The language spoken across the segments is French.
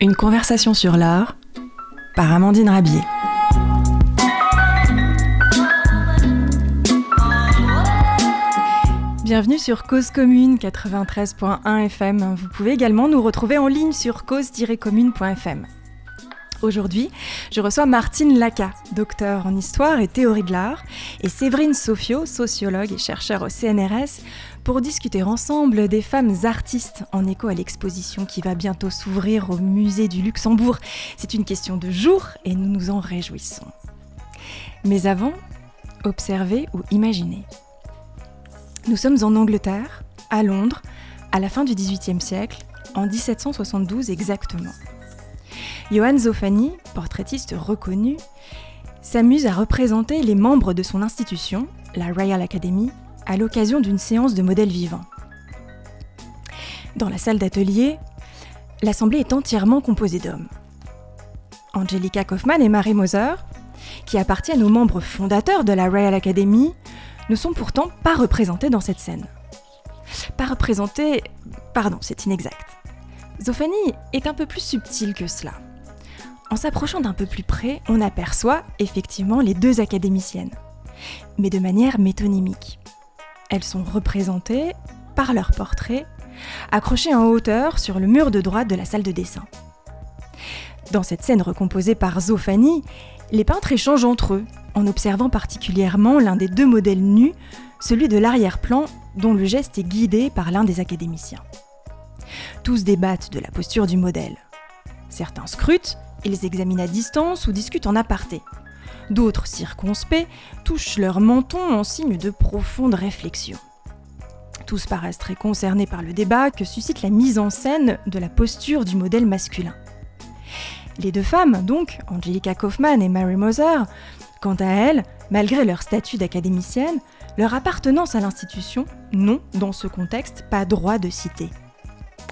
Une conversation sur l'art par Amandine Rabier. Bienvenue sur Cause Commune 93.1 FM. Vous pouvez également nous retrouver en ligne sur cause-commune.fm. Aujourd'hui, je reçois Martine Laca, docteur en histoire et théorie de l'art, et Séverine Sofio, sociologue et chercheur au CNRS, pour discuter ensemble des femmes artistes en écho à l'exposition qui va bientôt s'ouvrir au musée du Luxembourg. C'est une question de jour et nous nous en réjouissons. Mais avant, observez ou imaginez. Nous sommes en Angleterre, à Londres, à la fin du XVIIIe siècle, en 1772 exactement. Johann Zoffany, portraitiste reconnu, s'amuse à représenter les membres de son institution, la Royal Academy, à l'occasion d'une séance de modèles vivants. Dans la salle d'atelier, l'assemblée est entièrement composée d'hommes. Angelica Kaufmann et Mary Moser, qui appartiennent aux membres fondateurs de la Royal Academy, ne sont pourtant pas représentés dans cette scène. Pas représentés... Pardon, c'est inexact. Zoffany est un peu plus subtil que cela. En s'approchant d'un peu plus près, on aperçoit effectivement les deux académiciennes, mais de manière métonymique. Elles sont représentées par leurs portraits, accrochés en hauteur sur le mur de droite de la salle de dessin. Dans cette scène recomposée par Zoffany, les peintres échangent entre eux, en observant particulièrement l'un des deux modèles nus, celui de l'arrière-plan, dont le geste est guidé par l'un des académiciens. Tous débattent de la posture du modèle. Certains scrutent, ils examinent à distance ou discutent en aparté. D'autres, circonspects, touchent leur menton en signe de profonde réflexion. Tous paraissent très concernés par le débat que suscite la mise en scène de la posture du modèle masculin. Les deux femmes, donc, Angelica Kaufmann et Mary Moser, quant à elles, malgré leur statut d'académicienne, leur appartenance à l'institution n'ont, dans ce contexte, pas droit de citer.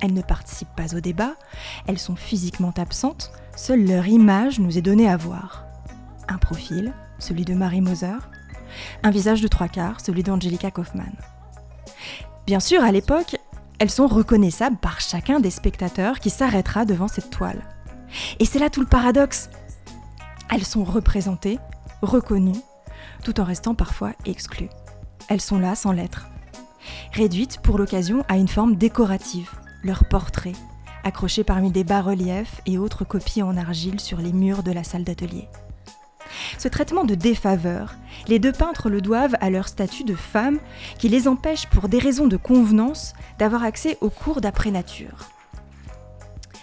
Elles ne participent pas au débat, elles sont physiquement absentes, seule leur image nous est donnée à voir. Un profil, celui de Marie Moser, un visage de trois quarts, celui d'Angelica Kaufmann. Bien sûr, à l'époque, elles sont reconnaissables par chacun des spectateurs qui s'arrêtera devant cette toile. Et c'est là tout le paradoxe. Elles sont représentées, reconnues, tout en restant parfois exclues. Elles sont là sans l'être. Réduites pour l'occasion à une forme décorative, leurs portraits, accrochés parmi des bas-reliefs et autres copies en argile sur les murs de la salle d'atelier. Ce traitement de défaveur, les deux peintres le doivent à leur statut de femmes qui les empêche pour des raisons de convenance d'avoir accès aux cours d'après-nature.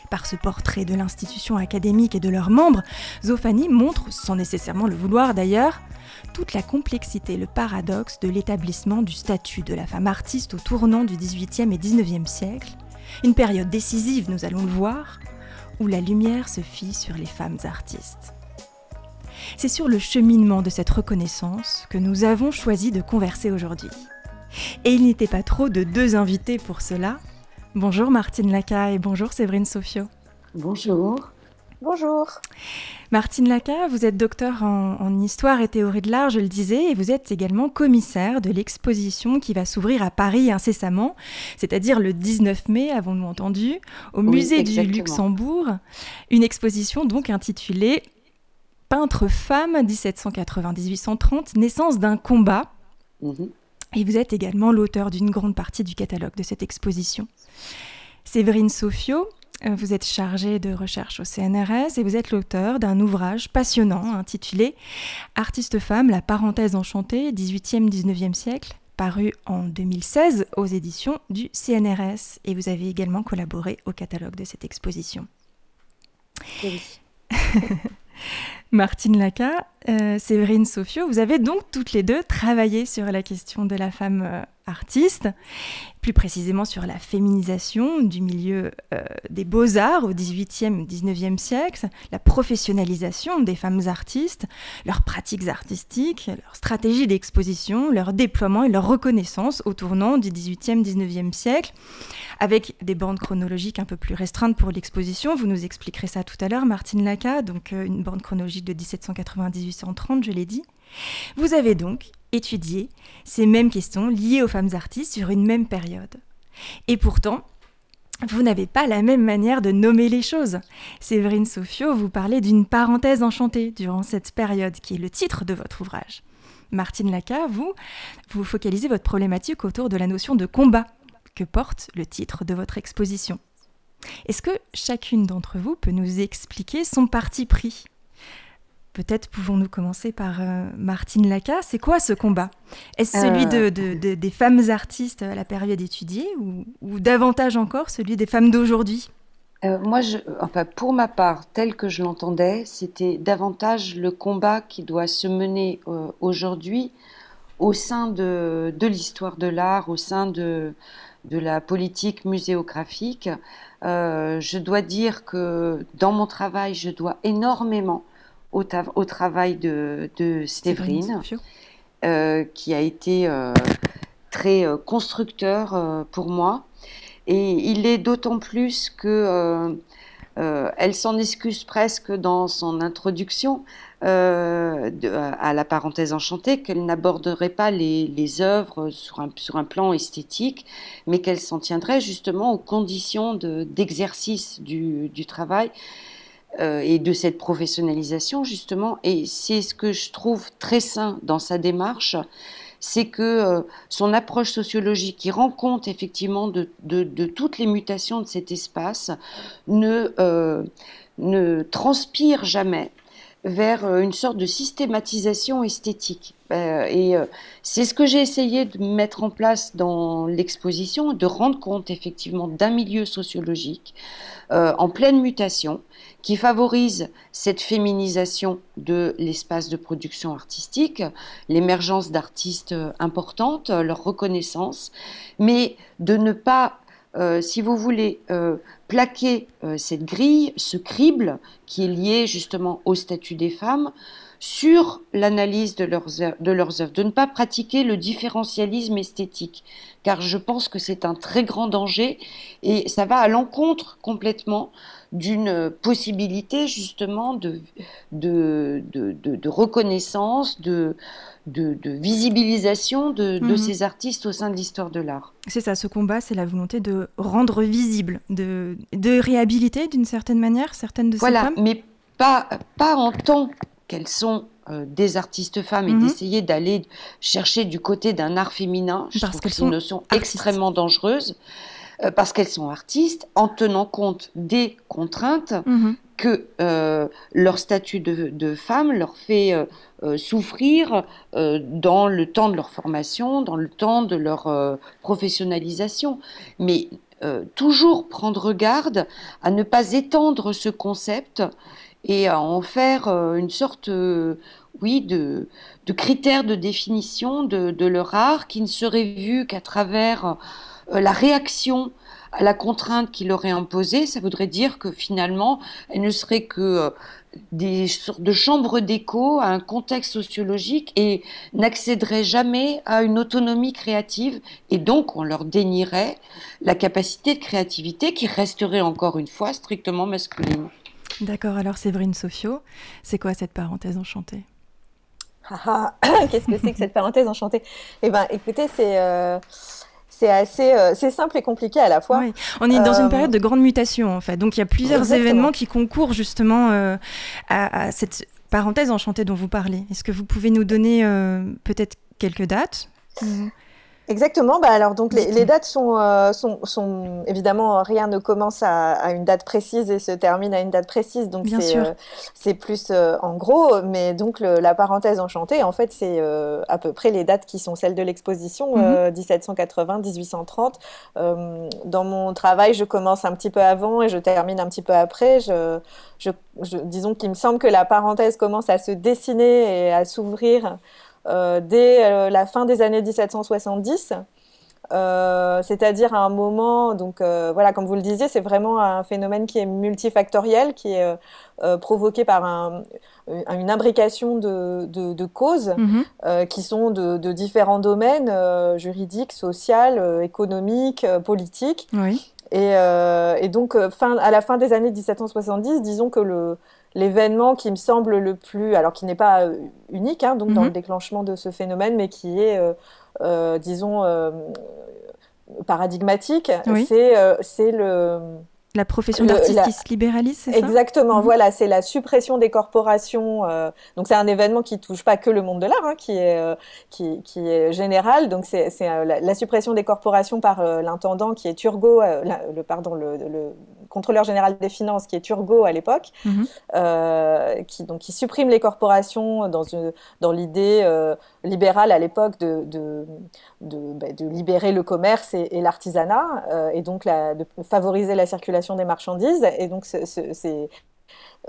Par ce portrait de l'institution académique et de leurs membres, Zoffany montre, sans nécessairement le vouloir d'ailleurs, toute la complexité le paradoxe de l'établissement du statut de la femme artiste au tournant du XVIIIe et XIXe siècle, une période décisive, nous allons le voir, où la lumière se fit sur les femmes artistes. C'est sur le cheminement de cette reconnaissance que nous avons choisi de converser aujourd'hui. Et il n'était pas trop de deux invités pour cela. Bonjour Martine Laca et bonjour Séverine Sofio. Bonjour. Bonjour. Martine Laca, vous êtes docteur en, histoire et théorie de l'art, je le disais, et vous êtes également commissaire de l'exposition qui va s'ouvrir à Paris incessamment, c'est-à-dire le 19 mai, avons-nous entendu, au musée du Luxembourg. Une exposition donc intitulée Peintre femme 1780-1830, naissance d'un combat. Mhm. Et vous êtes également l'auteur d'une grande partie du catalogue de cette exposition. Séverine Sofio, vous êtes chargée de recherche au CNRS et vous êtes l'auteur d'un ouvrage passionnant intitulé Artiste femme, la parenthèse enchantée, 18e-19e siècle, paru en 2016 aux éditions du CNRS. Et vous avez également collaboré au catalogue de cette exposition. Oui. Martine Laca, euh, Séverine Sofio, vous avez donc toutes les deux travaillé sur la question de la femme euh, artiste, plus précisément sur la féminisation du milieu euh, des beaux-arts au XVIIIe, XIXe siècle, la professionnalisation des femmes artistes, leurs pratiques artistiques, leur stratégie d'exposition, leur déploiement et leur reconnaissance au tournant du XVIIIe, XIXe siècle, avec des bandes chronologiques un peu plus restreintes pour l'exposition. Vous nous expliquerez ça tout à l'heure, Martine Laca, donc une bande chronologique de 1790-1830, je l'ai dit. Vous avez donc étudié ces mêmes questions liées aux femmes artistes sur une même période. Et pourtant, vous n'avez pas la même manière de nommer les choses. Séverine Sofio, vous parlez d'une parenthèse enchantée durant cette période, qui est le titre de votre ouvrage. Martine Laca, vous, vous focalisez votre problématique autour de la notion de combat que porte le titre de votre exposition. Est-ce que chacune d'entre vous peut nous expliquer son parti pris? Peut-être pouvons-nous commencer par euh, Martine Laca. C'est quoi ce combat? Est-ce celui euh. de, des femmes artistes à la période étudiée ou, davantage encore celui des femmes d'aujourd'hui? Euh, moi, je, enfin, pour ma part, tel que je l'entendais, c'était davantage le combat qui doit se mener aujourd'hui au sein de, l'histoire de l'art, au sein de la politique muséographique. je dois dire que dans mon travail, je dois énormément au, travail de, Séverine, euh, qui a été euh, très euh, constructeur pour moi. Et il est d'autant plus que elle s'en excuse presque dans son introduction à la parenthèse enchantée, qu'elle n'aborderait pas les, œuvres sur un, sur un, plan esthétique, mais qu'elle s'en tiendrait justement aux conditions d'exercice du, du, travail euh, et de cette professionnalisation justement. Et c'est ce que je trouve très sain dans sa démarche, c'est que euh, son approche sociologique, qui rend compte effectivement de, toutes les mutations de cet espace, ne, euh, ne transpire jamais vers une sorte de systématisation esthétique. et c'est ce que j'ai essayé de mettre en place dans l'exposition, de rendre compte effectivement d'un milieu sociologique en pleine mutation, qui favorise cette féminisation de l'espace de production artistique, l'émergence d'artistes euh, importantes, leur reconnaissance, mais de ne pas, euh, si vous voulez, euh, plaquer cette grille, ce crible qui est lié justement au statut des femmes, sur l'analyse de leurs, œuvres, de ne pas pratiquer le différentialisme esthétique, car je pense que c'est un très grand danger et ça va à l'encontre complètement d'une possibilité justement de, reconnaissance, de, de, visibilisation de, mhm. ces artistes au sein de l'histoire de l'art. C'est ça, ce combat, c'est la volonté de rendre visible, de, de réhabiliter d'une certaine manière certaines de ces voilà, femmes. mais pas, pas en tant qu'elles sont euh, des artistes femmes et mhm. d'essayer d'aller chercher du côté d'un art féminin. Je Parce trouve que c'est une notion extrêmement dangereuse. Euh, parce qu'elles sont artistes, en tenant compte des contraintes mhm. Que euh, leur statut de, femme leur fait euh, souffrir dans le temps de leur formation, dans le temps de leur professionnalisation. Mais toujours prendre garde à ne pas étendre ce concept et à en faire une sorte, oui, de, critère de définition de, de, leur art qui ne serait vu qu'à travers euh, la réaction à la contrainte qu'il aurait imposée, ça voudrait dire que finalement, elle ne serait que euh, des sortes de chambres d'écho à un contexte sociologique et n'accéderait jamais à une autonomie créative et donc on leur dénierait la capacité de créativité qui resterait encore une fois strictement masculine. D'accord, alors Séverine Sofio, c'est quoi cette parenthèse enchantée? Ah, ah, Qu'est-ce que c'est que cette parenthèse enchantée? Eh bien écoutez, c'est... Euh, c'est assez euh, c'est simple et compliqué à la fois. On est dans une euh, période de grande mutation en fait, donc il y a plusieurs événements qui concourent justement euh, à, cette parenthèse enchantée dont vous parlez. Est-ce que vous pouvez nous donner peut-être quelques dates? Exactement. Bah alors donc les, dates sont, euh, sont, sont, évidemment rien ne commence à, une date précise et se termine à une date précise. Donc c'est euh, plus euh, en gros, mais donc la parenthèse enchantée en fait c'est à peu près les dates qui sont celles de l'exposition 1780 1830. Mhm. dans mon travail, je commence un petit peu avant et je termine un petit peu après. Je, je, je disons qu'il me semble que la parenthèse commence à se dessiner et à s'ouvrir euh, dès euh, la fin des années 1770. Euh, c'est-à-dire à un moment, donc voilà, comme vous le disiez, c'est vraiment un phénomène qui est multifactoriel, qui est provoqué par une imbrication de, causes mhm. qui sont de, différents domaines juridiques, sociaux, économiques, politiques. Et, et, donc, fin, à la fin des années 1770, disons que le, l'événement qui me semble le plus, alors qui n'est pas euh, unique hein, donc dans le mhm. déclenchement de ce phénomène, mais qui est, euh, euh, disons, paradigmatique, c'est le la profession d'artiste qui se libéralise, c'est ça? Exactement, mhm. voilà, c'est la suppression des corporations. Euh, donc c'est un événement qui touche pas que le monde de l'art, hein, qui, est, euh, qui, qui, est général. Donc c'est euh, la, la, suppression des corporations par l'intendant qui est Turgot, le, pardon, le, le, contrôleur général des finances qui est Turgot à l'époque, mhm. qui, donc, qui supprime les corporations dans, une, dans l'idée libérale à l'époque de, de, de, bah, de, libérer le commerce et, et l'artisanat, et donc la, de favoriser la circulation des marchandises. Et donc,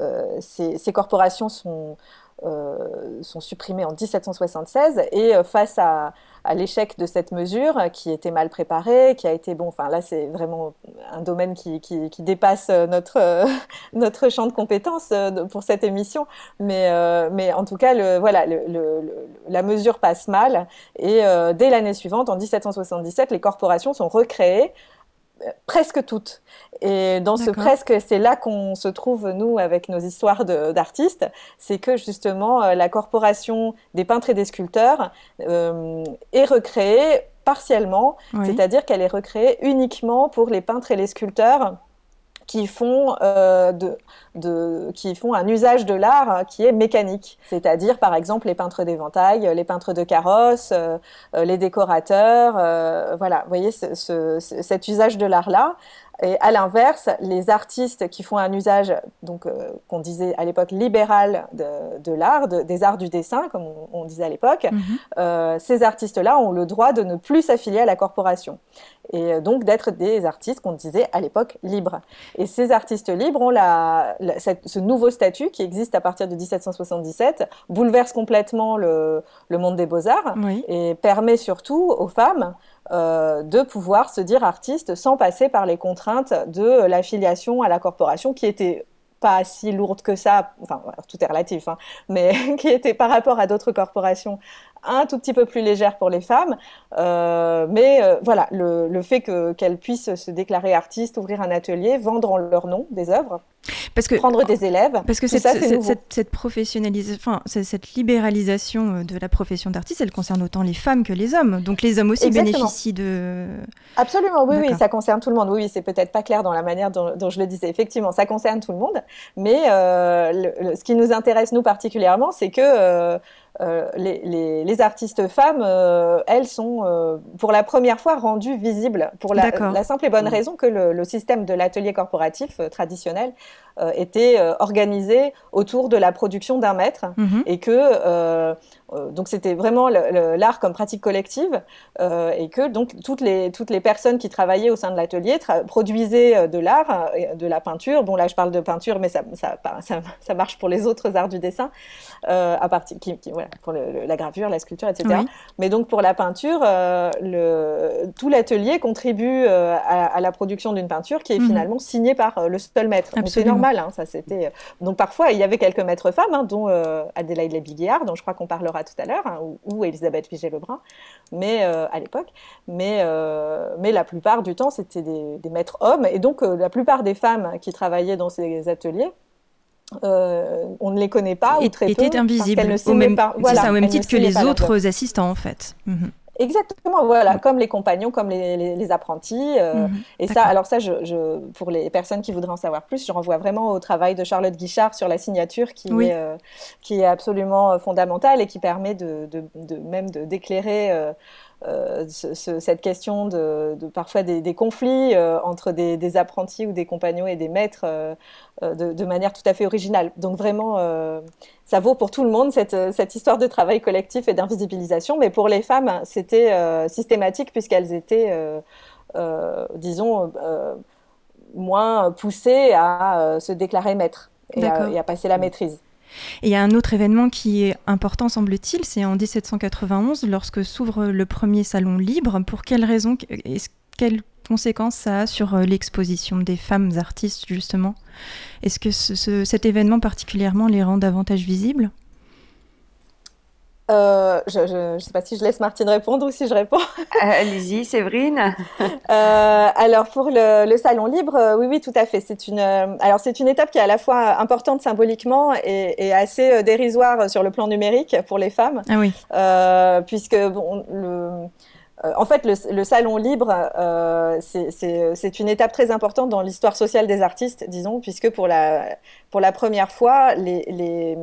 euh, ces, corporations sont, euh, sont supprimées en 1776. Et euh, face à, l'échec de cette mesure, qui était mal préparée, qui a été, bon, enfin là, c'est vraiment un domaine qui, dépasse notre, notre champ de compétences pour cette émission. Mais, mais en tout cas, le, voilà, la mesure passe mal. Et dès l'année suivante, en 1777, les corporations sont recréées presque toutes. Et dans ce presque, c'est là qu'on se trouve, nous, avec nos histoires d'artistes, c'est que justement, euh, la corporation des peintres et des sculpteurs euh, est recréée partiellement, c'est-à-dire qu'elle est recréée uniquement pour les peintres et les sculpteurs qui font, euh, de, de, qui font un usage de l'art hein, qui est mécanique. C'est-à-dire, par exemple, les peintres d'éventail, les peintres de carrosses, euh, euh, les décorateurs. voilà, vous voyez ce, ce, cet usage de l'art-là. Et à l'inverse, les artistes qui font un usage, donc euh, qu'on disait à l'époque libéral de, de l'art, des arts du dessin, comme on, disait à l'époque, mhm. euh, ces artistes-là ont le droit de ne plus s'affilier à la corporation et euh, donc d'être des artistes qu'on disait à l'époque libres. Et ces artistes libres ont la, ce nouveau statut qui existe à partir de 1777, bouleverse complètement le, le monde des beaux-arts et permet surtout aux femmes euh, de pouvoir se dire artiste sans passer par les contraintes de l'affiliation à la corporation qui était pas si lourde que ça, enfin tout est relatif, hein, mais qui était par rapport à d'autres corporations un tout petit peu plus légère pour les femmes. Euh, mais euh, voilà, le, le fait qu'elles puissent se déclarer artistes, ouvrir un atelier, vendre en leur nom des œuvres, parce que, prendre des élèves. Parce que cette, ça, cette, cette, enfin, cette libéralisation euh, de la profession d'artiste, elle concerne autant les femmes que les hommes. Donc les hommes aussi bénéficient de. Absolument, oui, oui, ça concerne tout le monde. Oui, c'est peut-être pas clair dans la manière dont, dont, je le disais. Effectivement, ça concerne tout le monde. Mais ce qui nous intéresse, nous particulièrement, c'est que euh, les, les, artistes femmes, euh, elles sont euh, pour la première fois rendues visibles pour la, la simple et bonne mmh. raison que le, le système de l'atelier corporatif traditionnel était organisé autour de la production d'un maître mmh. et que donc c'était vraiment l'art comme pratique collective et que donc toutes les toutes les personnes qui travaillaient au sein de l'atelier produisaient de l'art, de la peinture. Bon là je parle de peinture, mais ça ça, ça, ça marche pour les autres arts du dessin à partir qui, qui voilà, pour la gravure, la sculpture, etc. Mais donc pour la peinture, euh, le, tout l'atelier contribue euh, à, la production d'une peinture qui est mhm. finalement signée par euh, le seul maître. C'est normal, hein, ça c'était. Donc parfois il y avait quelques maîtres femmes, hein, dont Adélaïde Labiguiard, dont je crois qu'on parlera tout à l'heure, hein, ou, Elisabeth Vigée-Lebrun, mais à l'époque. Mais mais la plupart du temps c'était des, des, maîtres hommes, et donc la plupart des femmes qui travaillaient dans ces ateliers euh, on ne les connaît pas ou très étaient invisibles au même, ça, au même titre que les autres assistants en fait. Mhm. Exactement, voilà, comme les compagnons, comme les, apprentis. Euh, mhm. et ça, alors ça, je, pour les personnes qui voudraient en savoir plus, je renvoie vraiment au travail de Charlotte Guichard sur la signature, qui, est, euh, qui est absolument fondamental et qui permet de, de même d'éclairer euh, cette question de, parfois des, conflits euh, entre des, apprentis ou des compagnons et des maîtres euh, de, manière tout à fait originale. Donc vraiment, ça vaut pour tout le monde cette, cette histoire de travail collectif et d'invisibilisation, mais pour les femmes, c'était systématique puisqu'elles étaient, disons, moins poussées à se déclarer maître et à passer la maîtrise. Et il y a un autre événement qui est important, semble-t-il, c'est en 1791, lorsque s'ouvre le premier salon libre. Pour quelles raisons, quelles conséquences ça a sur euh, l'exposition des femmes artistes, justement? Est-ce que cet événement particulièrement les rend davantage visibles? Euh, je ne sais pas si je laisse Martine répondre ou si je réponds. Euh, allez-y, Séverine. euh, alors pour le, le, salon libre, euh, oui, oui, tout à fait. C'est une, alors c'est une étape qui est à la fois importante symboliquement et, et, assez dérisoire sur le plan numérique pour les femmes, ah oui. puisque bon, le en fait, le, salon libre, c'est une étape très importante dans l'histoire sociale des artistes, disons, puisque pour la, pour la première fois, les,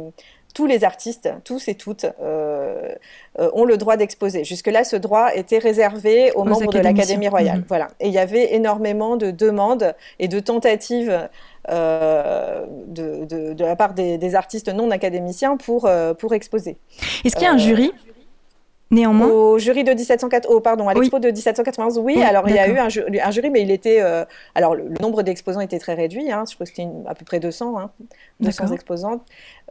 tous les artistes, tous et toutes, euh, euh, ont le droit d'exposer. Jusque-là, ce droit était réservé aux, membres de l'Académie royale. Mhm. Voilà. Et il y avait énormément de demandes et de tentatives euh, de, de, la part des, artistes non académiciens pour, pour exposer. Est-ce qu'il y a un jury? Néanmoins. Au jury de 1704, oh pardon, à l'expo de 1791, oui. alors il y a eu un, jury, mais il était, alors le, nombre d'exposants était très réduit. Hein, je crois que c'était à peu près 200, hein, 200 exposants.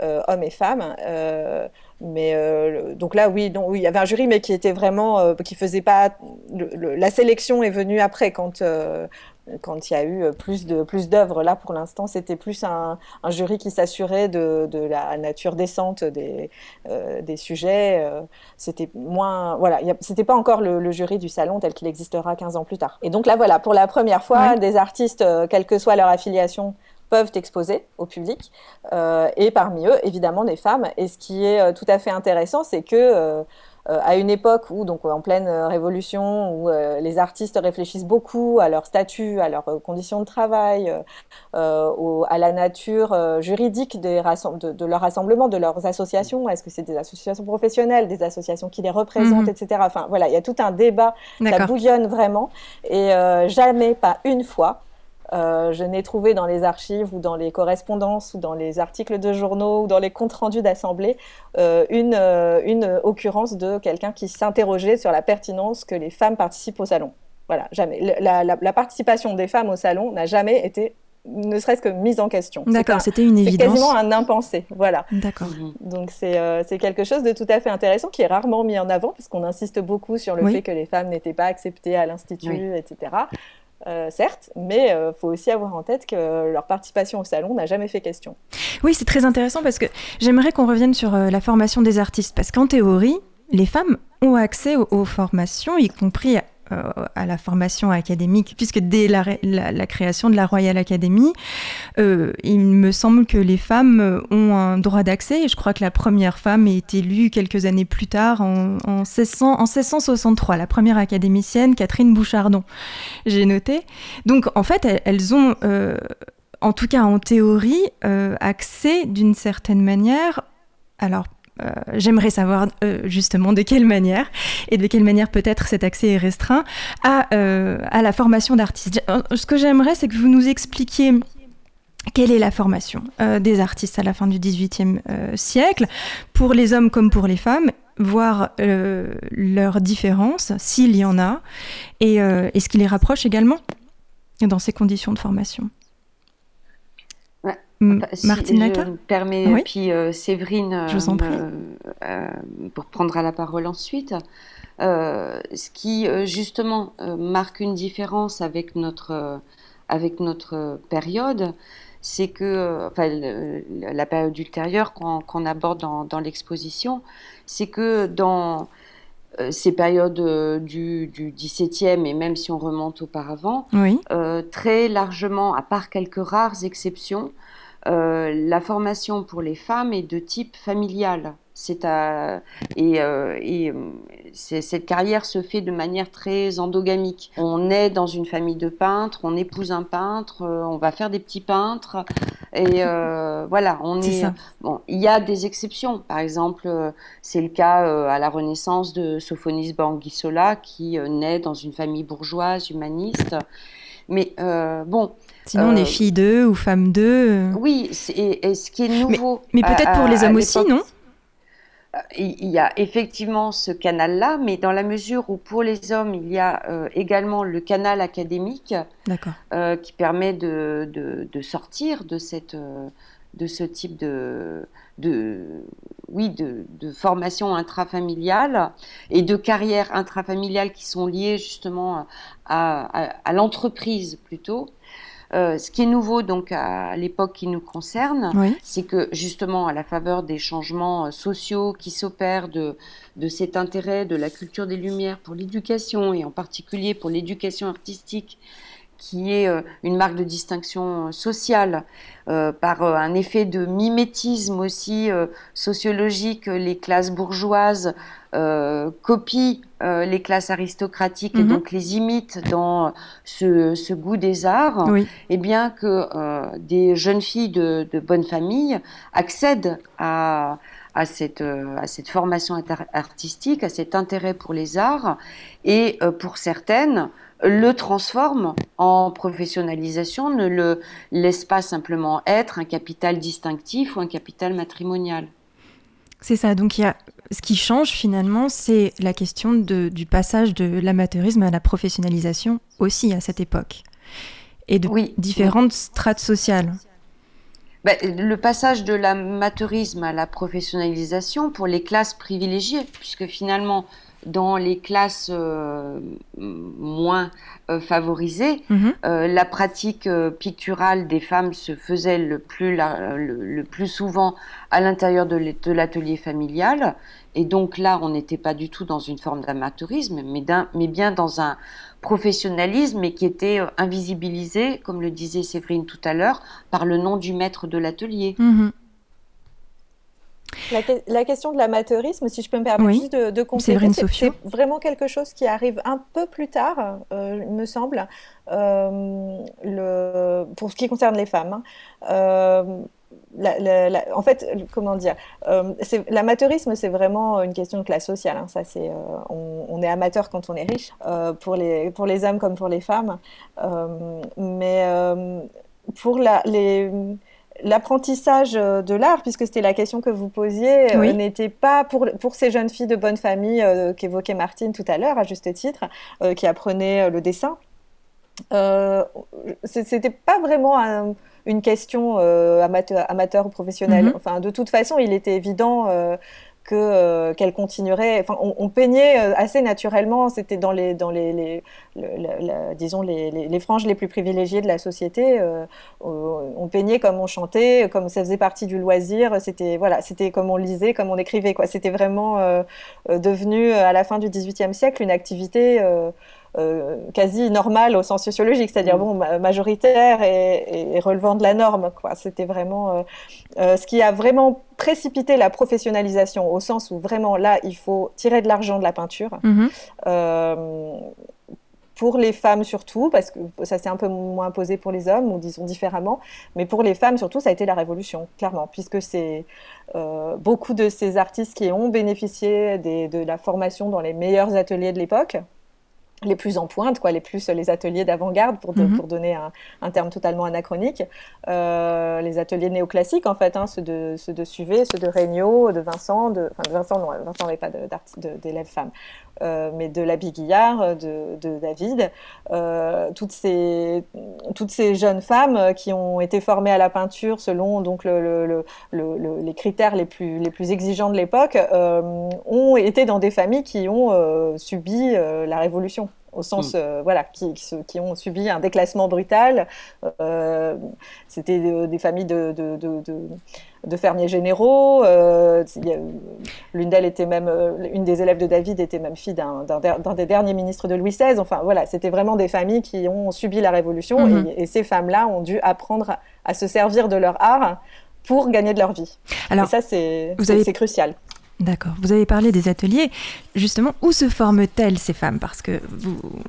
Euh, hommes et femmes. Euh, mais euh, donc là, oui, donc, oui, il y avait un jury, mais qui était vraiment, qui faisait pas. la sélection est venue après quand quand il y a eu plus de plus d'œuvres. Là, pour l'instant, c'était plus un, jury qui s'assurait de, de, la nature décente des, des sujets. c'était moins, voilà, c'était pas encore le, jury du salon tel qu'il existera 15 ans plus tard. Et donc là, voilà, pour la première fois, des artistes, quelle que soit leur affiliation, peuvent exposer au public, euh, et parmi eux, évidemment, des femmes. Et ce qui est euh, tout à fait intéressant, c'est que euh, à une époque où, donc en pleine révolution, où les artistes réfléchissent beaucoup à leur statut, à leurs conditions de travail, à la nature juridique des de, de, leur rassemblement, de leurs associations. Est-ce que c'est des associations professionnelles, des associations qui les représentent, mhm. etc. Enfin, voilà, il y a tout un débat, ça bouillonne vraiment. Et jamais, pas une fois, euh, je n'ai trouvé dans les archives ou dans les correspondances ou dans les articles de journaux ou dans les comptes rendus d'assemblée euh, une, euh, une occurrence de quelqu'un qui s'interrogeait sur la pertinence que les femmes participent au salon. Voilà, jamais. La, la, participation des femmes au salon n'a jamais été ne serait-ce que mise en question. D'accord, c'était une évidence. C'est quasiment un impensé, voilà. D'accord. Donc c'est quelque chose de tout à fait intéressant qui est rarement mis en avant parce qu'on insiste beaucoup sur le fait que les femmes n'étaient pas acceptées à l'institut, etc. Euh, certes, mais il euh, faut aussi avoir en tête que leur participation au salon n'a jamais fait question. Oui, c'est très intéressant parce que j'aimerais qu'on revienne sur euh, la formation des artistes, parce qu'en théorie, les femmes ont accès aux formations, y compris à la formation académique, puisque dès la, création de la Royal Academy, euh, il me semble que les femmes ont un droit d'accès. Et je crois que la première femme est élue quelques années plus tard, en, en, 1663, la première académicienne, Catherine Bouchardon. J'ai noté. Donc, en fait, elles, ont, euh, en tout cas en théorie, accès d'une certaine manière. Alors, euh, j'aimerais savoir euh, justement de quelle manière et de quelle manière peut-être cet accès est restreint à, euh, la formation d'artistes. Ce que j'aimerais, c'est que vous nous expliquiez quelle est la formation des artistes à la fin du XVIIIe siècle, pour les hommes comme pour les femmes, voir leurs différences, s'il y en a, et ce qui les rapproche également dans ces conditions de formation. Martine Je me permets, puis euh, Séverine, euh, euh, pour prendre à la parole ensuite. ce qui justement marque une différence avec notre, avec notre période, c'est que, enfin, la période ultérieure qu'on aborde dans, dans l'exposition, c'est que dans ces périodes du, du, XVIIe et même si on remonte auparavant, très largement, à part quelques rares exceptions, euh, la formation pour les femmes est de type familial. C'est et, euh, et cette carrière se fait de manière très endogamique. On est dans une famille de peintres, on épouse un peintre, euh, on va faire des petits peintres, et voilà. On est. bon, il y a des exceptions. Par exemple, c'est le cas à la Renaissance de Sophonis Banguissola, qui naît dans une famille bourgeoise humaniste. Mais bon, Sinon, on est euh, fille d'eux ou femme d'eux. Euh. Oui, et, ce qui est nouveau. Mais, peut-être pour les hommes aussi, non euh, il y a effectivement ce canal-là, mais dans la mesure où pour les hommes, il y a également le canal académique qui permet de, de, sortir de, cette, de ce type de, de, oui, de, de, formation intrafamiliale et de carrière intrafamiliale qui sont liées justement à, à, à l'entreprise plutôt. Euh, ce qui est nouveau donc à l'époque qui nous concerne, c'est que justement à la faveur des changements euh, sociaux qui s'opèrent de, de cet intérêt de la culture des Lumières pour l'éducation et en particulier pour l'éducation artistique qui est une marque de distinction sociale, par un effet de mimétisme aussi sociologique, les classes bourgeoises copient les classes aristocratiques et mhm. donc les imitent dans ce, goût des arts, et bien que des jeunes filles de, de bonne famille accèdent à à cette, euh, à cette formation artistique, à cet intérêt pour les arts, et euh, pour certaines, le transforme en professionnalisation, ne le laisse pas simplement être un capital distinctif ou un capital matrimonial. C'est ça, donc il y a... ce qui change finalement, c'est la question de, du passage de l'amateurisme à la professionnalisation aussi à cette époque, et de différentes strates sociales. Ben, le passage de l'amateurisme à la professionnalisation pour les classes privilégiées, puisque finalement, dans les classes euh, moins euh, favorisées, mhm. euh, la pratique picturale des femmes se faisait le plus, le, plus souvent à l'intérieur de l'atelier familial. Et donc là, on n'était pas du tout dans une forme d'amateurisme, mais, mais bien dans un professionnalisme mais qui était invisibilisé, comme le disait Séverine tout à l'heure, par le nom du maître de l'atelier. Mhm. La, question de l'amateurisme, si je peux me permettre juste de, de c'est vraiment quelque chose qui arrive un peu plus tard, euh, il me semble, euh, le, pour ce qui concerne les femmes. Hein en fait, comment dire, euh, l'amateurisme, c'est vraiment une question de classe sociale. Hein. Ça, c'est, euh, on, est amateur quand on est riche, euh, pour, les, pour les hommes comme pour les femmes. mais pour la, l'apprentissage de l'art, puisque c'était la question que vous posiez, n'était pas pour, pour ces jeunes filles de bonne famille qu'évoquait Martine tout à l'heure, à juste titre, qui apprenaient le dessin. c'était pas vraiment un une question euh, amateur, amateur, ou professionnel. Mhm. Enfin, de toute façon, il était évident euh, euh, qu'elle continuerait. Enfin, on, peignait assez naturellement. C'était dans les dans les, disons les, les, franges les plus privilégiées de la société. on peignait comme on chantait, comme ça faisait partie du loisir. C'était voilà, c'était comme on lisait, comme on écrivait. Quoi. C'était vraiment devenu à la fin du XVIIIe siècle une activité. Euh, quasi normal au sens sociologique, c'est-à-dire mm. bon majoritaire et, relevant de la norme. C'était vraiment euh, euh, ce qui a vraiment précipité la professionnalisation au sens où vraiment là il faut tirer de l'argent de la peinture. Mm-hmm. pour les femmes surtout, parce que ça s'est un peu moins posé pour les hommes, ou disons différemment, mais pour les femmes surtout, ça a été la révolution, clairement, puisque c'est beaucoup de ces artistes qui ont bénéficié de la formation dans les meilleurs ateliers de l'époque, les plus en pointe, quoi, les plus les ateliers d'avant-garde pour, mhm. pour, donner un, un, terme totalement anachronique, euh, les ateliers néoclassiques en fait, hein, ceux de ceux de Suvé, ceux de Regnault, de Vincent, de, enfin de Vincent non, Vincent n'avait pas d'élèves femmes, euh, mais de la Biguillard, de, de David, euh, toutes ces toutes ces jeunes femmes qui ont été formées à la peinture selon donc le, le, le, les critères les plus les plus exigeants de l'époque, ont été dans des familles qui ont subi la révolution au sens, mm. euh, voilà, qui, qui, ont subi un déclassement brutal. Euh, C'était des familles de, de, de, de, fermiers généraux. Euh, L'une d'elles était même, euh, une des élèves de David était même fille d'un des derniers ministres de Louis XVI. Enfin, voilà, c'était vraiment des familles qui ont subi la Révolution mm-hmm. et, ces femmes-là ont dû apprendre à, se servir de leur art pour gagner de leur vie. Alors, et ça, c'est crucial. D'accord. Vous avez parlé des ateliers. Justement, où se forment-elles ces femmes? Parce que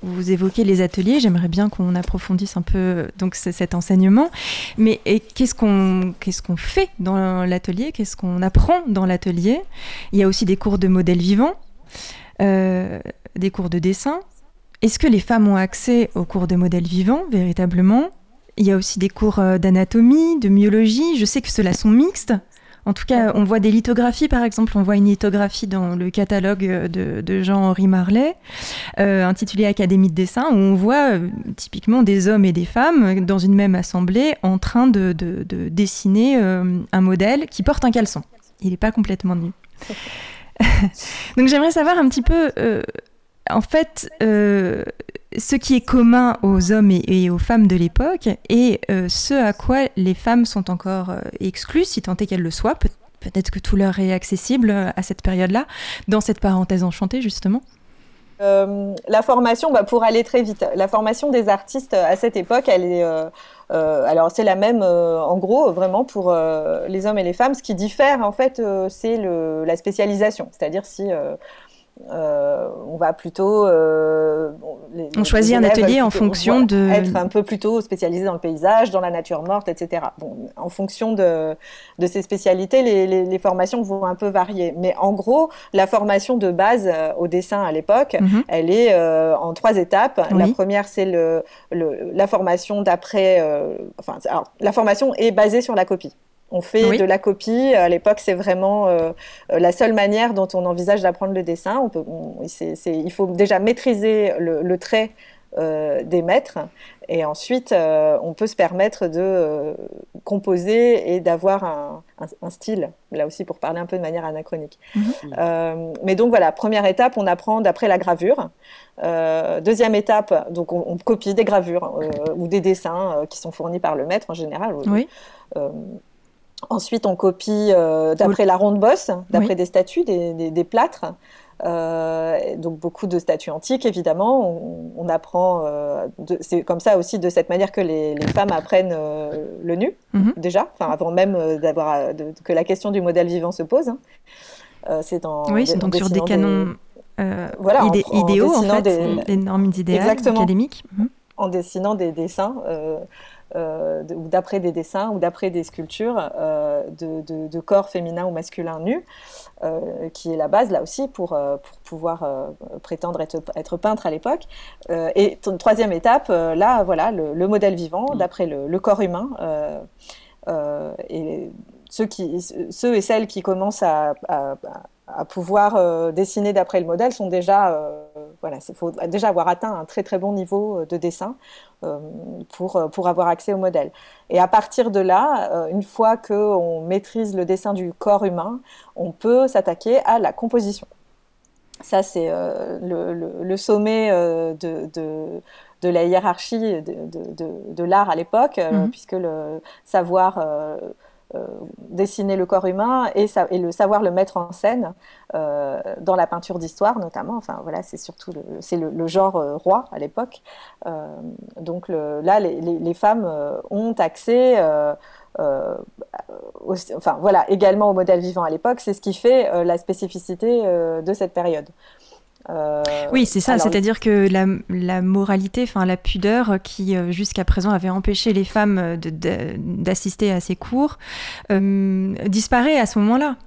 vous, évoquez les ateliers. J'aimerais bien qu'on approfondisse un peu donc cet enseignement. Mais qu'est-ce qu'on qu'est-ce qu'on fait dans l'atelier? Qu'est-ce qu'on apprend dans l'atelier? Il y a aussi des cours de modèles vivants, euh, des cours de dessin. Est-ce que les femmes ont accès aux cours de modèles vivants véritablement? Il y a aussi des cours euh, d'anatomie, de myologie. Je sais que ceux-là sont mixtes. En tout cas, on voit des lithographies, par exemple, on voit une lithographie dans le catalogue de, Jean-Henri Marlet, euh, intitulé Académie de dessin, où on voit euh, typiquement des hommes et des femmes dans une même assemblée en train de, dessiner euh, un modèle qui porte un caleçon. Il n'est pas complètement nu. Donc j'aimerais savoir un petit peu, en fait, ce qui est commun aux hommes et, aux femmes de l'époque et euh, ce à quoi les femmes sont encore euh, exclues, si tant est qu'elles le soient. peut-être que tout leur est accessible euh, à cette période-là, dans cette parenthèse enchantée justement. la formation, bah, pour aller très vite, la formation des artistes à cette époque, alors c'est la même, en gros, vraiment pour les hommes et les femmes. Ce qui diffère, en fait, c'est la spécialisation. C'est-à-dire si euh, on va plutôt. Euh, on choisit un atelier en fonction de. Être un peu plutôt spécialisé dans le paysage, dans la nature morte, etc. Bon, en fonction de, ces spécialités, les, formations vont un peu varier. Mais en gros, la formation de base euh, au dessin à l'époque, mhm. elle est en trois étapes. La première, c'est le, la formation d'après. enfin, alors, la formation est basée sur la copie. On fait de la copie. À l'époque, c'est vraiment euh, la seule manière dont on envisage d'apprendre le dessin. On peut, il faut déjà maîtriser le, trait euh, des maîtres et ensuite euh, on peut se permettre de composer et d'avoir un, style, là aussi pour parler un peu de manière anachronique. Mhm. mais donc voilà, première étape, on apprend d'après la gravure. deuxième étape, donc on, copie des gravures ou des dessins qui sont fournis par le maître en général. Oui. Ensuite, on copie euh, d'après la ronde bosse, d'après des statues, des, plâtres. Euh, donc beaucoup de statues antiques, évidemment. On, apprend, euh, c'est comme ça aussi, de cette manière que les, femmes apprennent le nu, mhm. déjà, enfin avant même d'avoir que la question du modèle vivant se pose. Hein. c'est dans, oui, c'est donc sur des canons voilà, idéaux, en, fait, des, normes idéales académiques. Mhm. En dessinant des dessins euh, ou d'après des dessins ou d'après des sculptures euh, de, corps féminins ou masculins nus, euh, qui est la base là aussi pour, pour pouvoir prétendre être, être, peintre à l'époque. et troisième étape, là, voilà, le, modèle vivant mm. d'après le, corps humain. et ceux, qui, ceux et celles qui commencent à, à pouvoir dessiner d'après le modèle sont déjà voilà, il faut déjà avoir atteint un très très bon niveau euh, de dessin euh, pour, euh, pour avoir accès au modèle. Et à partir de là, une fois qu'on maîtrise le dessin du corps humain, on peut s'attaquer à la composition. Ça, c'est le, sommet de, de, la hiérarchie de, l'art à l'époque, mhm. puisque le savoir euh, dessiner le corps humain et, le savoir le mettre en scène euh, dans la peinture d'histoire notamment. Enfin voilà, c'est surtout le, genre euh, roi à l'époque. donc là, les, femmes ont accès. voilà, également au modèle vivant à l'époque, c'est ce qui fait la spécificité de cette période. Euh, oui, c'est ça, c'est-à-dire que la, moralité, enfin la pudeur qui euh, jusqu'à présent avait empêché les femmes euh, d'assister à ces cours, disparaît à ce moment-là.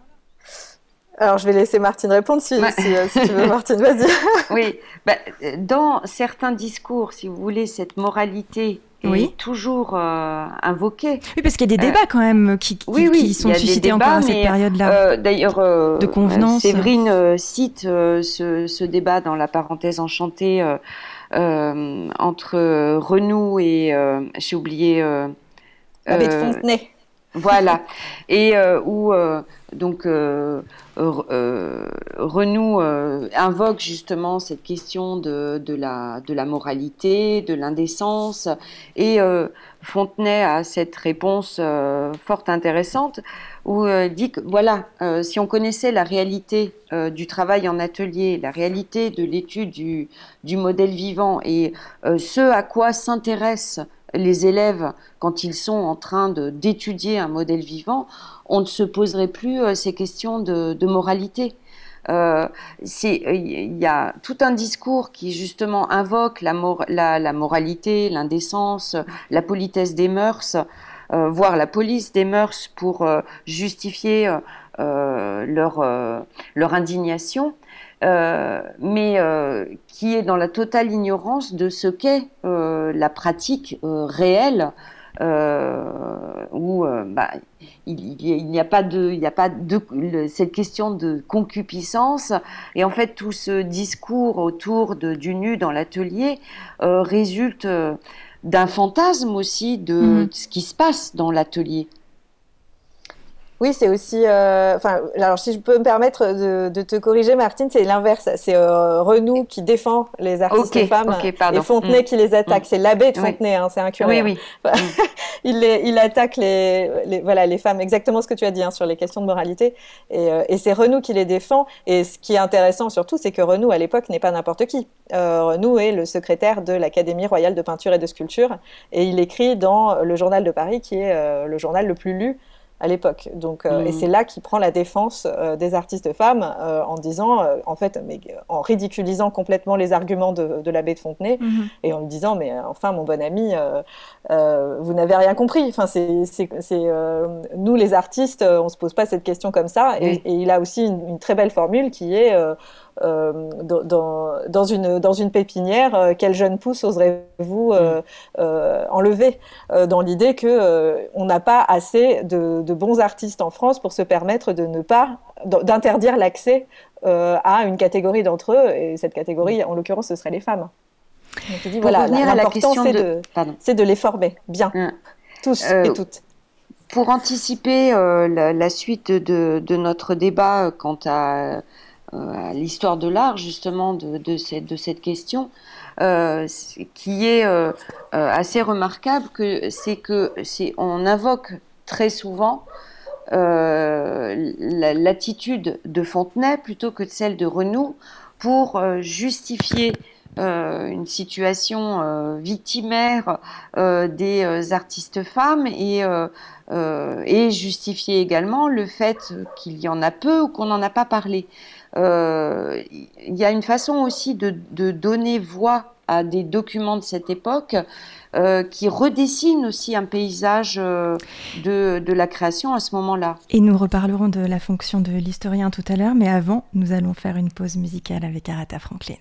Alors, je vais laisser Martine répondre si, tu veux, Martine, vas-y. oui, bah, dans certains discours, si vous voulez, cette moralité oui. toujours euh, invoqué. Oui, parce qu'il y a des euh, débats quand même qui, qui, sont suscités encore à cette période-là. Euh, d'ailleurs, de convenance. Séverine cite ce, ce, débat dans la parenthèse enchantée entre Renou et j'ai oublié. Avec Fontenay. Voilà, et où donc euh, Renou euh, invoque justement cette question de, la, moralité, de l'indécence, et euh, Fontenay a cette réponse fort intéressante où il dit que voilà, si on connaissait la réalité du travail en atelier, la réalité de l'étude du, du, modèle vivant et ce à quoi s'intéressent les élèves quand ils sont en train d'étudier un modèle vivant, on ne se poserait plus euh, ces questions de, moralité. Euh, il y a tout un discours qui justement invoque la, moralité, l'indécence, la politesse des mœurs, euh, voire la police des mœurs pour justifier leur indignation. Mais qui est dans la totale ignorance de ce qu'est la pratique réelle euh, où euh, bah, il n'y a pas de, il n'y a pas de cette question de concupiscence et en fait tout ce discours autour de, du nu dans l'atelier euh, résulte d'un fantasme aussi de, mm-hmm. ce qui se passe dans l'atelier. Oui, c'est aussi. Euh, enfin, alors si je peux me permettre de, te corriger, Martine, c'est l'inverse. C'est euh, Renou qui défend les artistes femmes et Fontenay mm. qui les attaque. Mm. C'est l'abbé de Fontenay, hein, c'est un curé. Oui, oui. Mm. il, il attaque les, voilà, les femmes, exactement ce que tu as dit hein, sur les questions de moralité. Et, euh, et c'est Renou qui les défend. Et ce qui est intéressant surtout, c'est que Renou, à l'époque, n'est pas n'importe qui. Renou est le secrétaire de l'Académie royale de peinture et de sculpture. Et il écrit dans le Journal de Paris, qui est le journal le plus lu à l'époque. Donc, euh, et mm. c'est là qu'il prend la défense euh, des artistes femmes euh, en disant, en fait, mais, en ridiculisant complètement les arguments de, de l'abbé de Fontenay mm-hmm. et en lui disant, mais enfin, mon bon ami, vous n'avez rien compris. Enfin, c'est, nous les artistes, on se pose pas cette question comme ça. Et, il a aussi une, une, très belle formule qui est euh, dans, dans, une, dans une pépinière, euh, quelle jeune pousse oserez-vous euh, mm. enlever Dans l'idée que on n'a pas assez de, bons artistes en France pour se permettre de ne pas d'interdire l'accès à une catégorie d'entre eux, et cette catégorie, en l'occurrence, ce serait les femmes. Donc, dit, voilà, l'important, c'est de, de, les former bien, mm. tous et toutes. Pour anticiper la, suite de, de, notre débat quant à à l'histoire de l'art justement de, cette, question, euh, qui est euh, assez remarquable, c'est que c'est on invoque très souvent l'attitude de Fontenay plutôt que celle de Renou pour justifier euh, une situation euh, victimaire euh, des artistes femmes et justifier également le fait qu'il y en a peu ou qu'on n'en a pas parlé. Il y a une façon aussi de, donner voix à des documents de cette époque euh, qui redessinent aussi un paysage de, de, la création à ce moment-là. Et nous reparlerons de la fonction de l'historien tout à l'heure, mais avant, nous allons faire une pause musicale avec Aretha Franklin.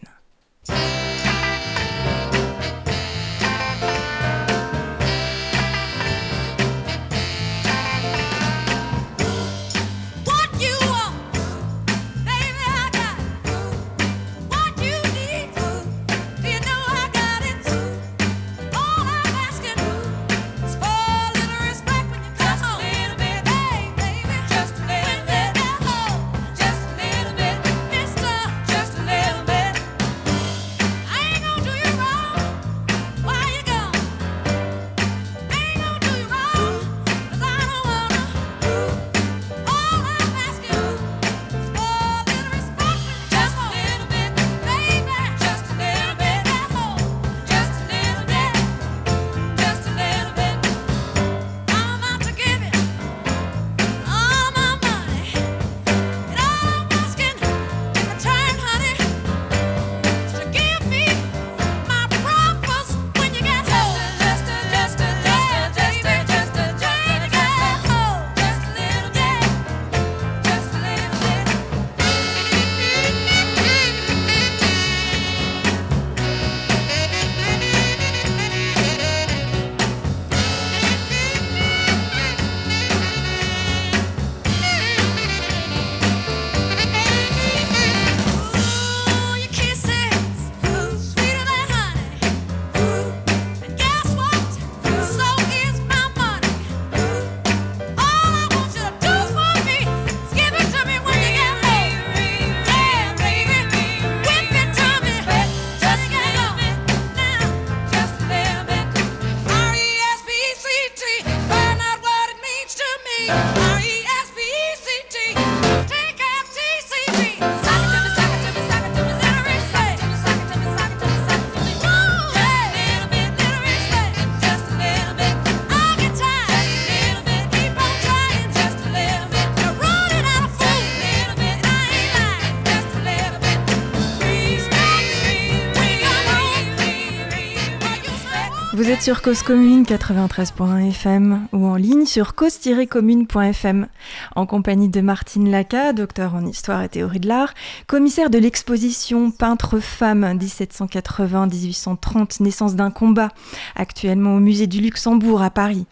Sur Cause Commune 93.1 FM ou en ligne sur cause-commune.fm en compagnie de Martine Laca, docteur en histoire et théorie de l'art, commissaire de l'exposition Peintre femme 1780-1830, naissance d'un combat, actuellement au musée du Luxembourg à Paris.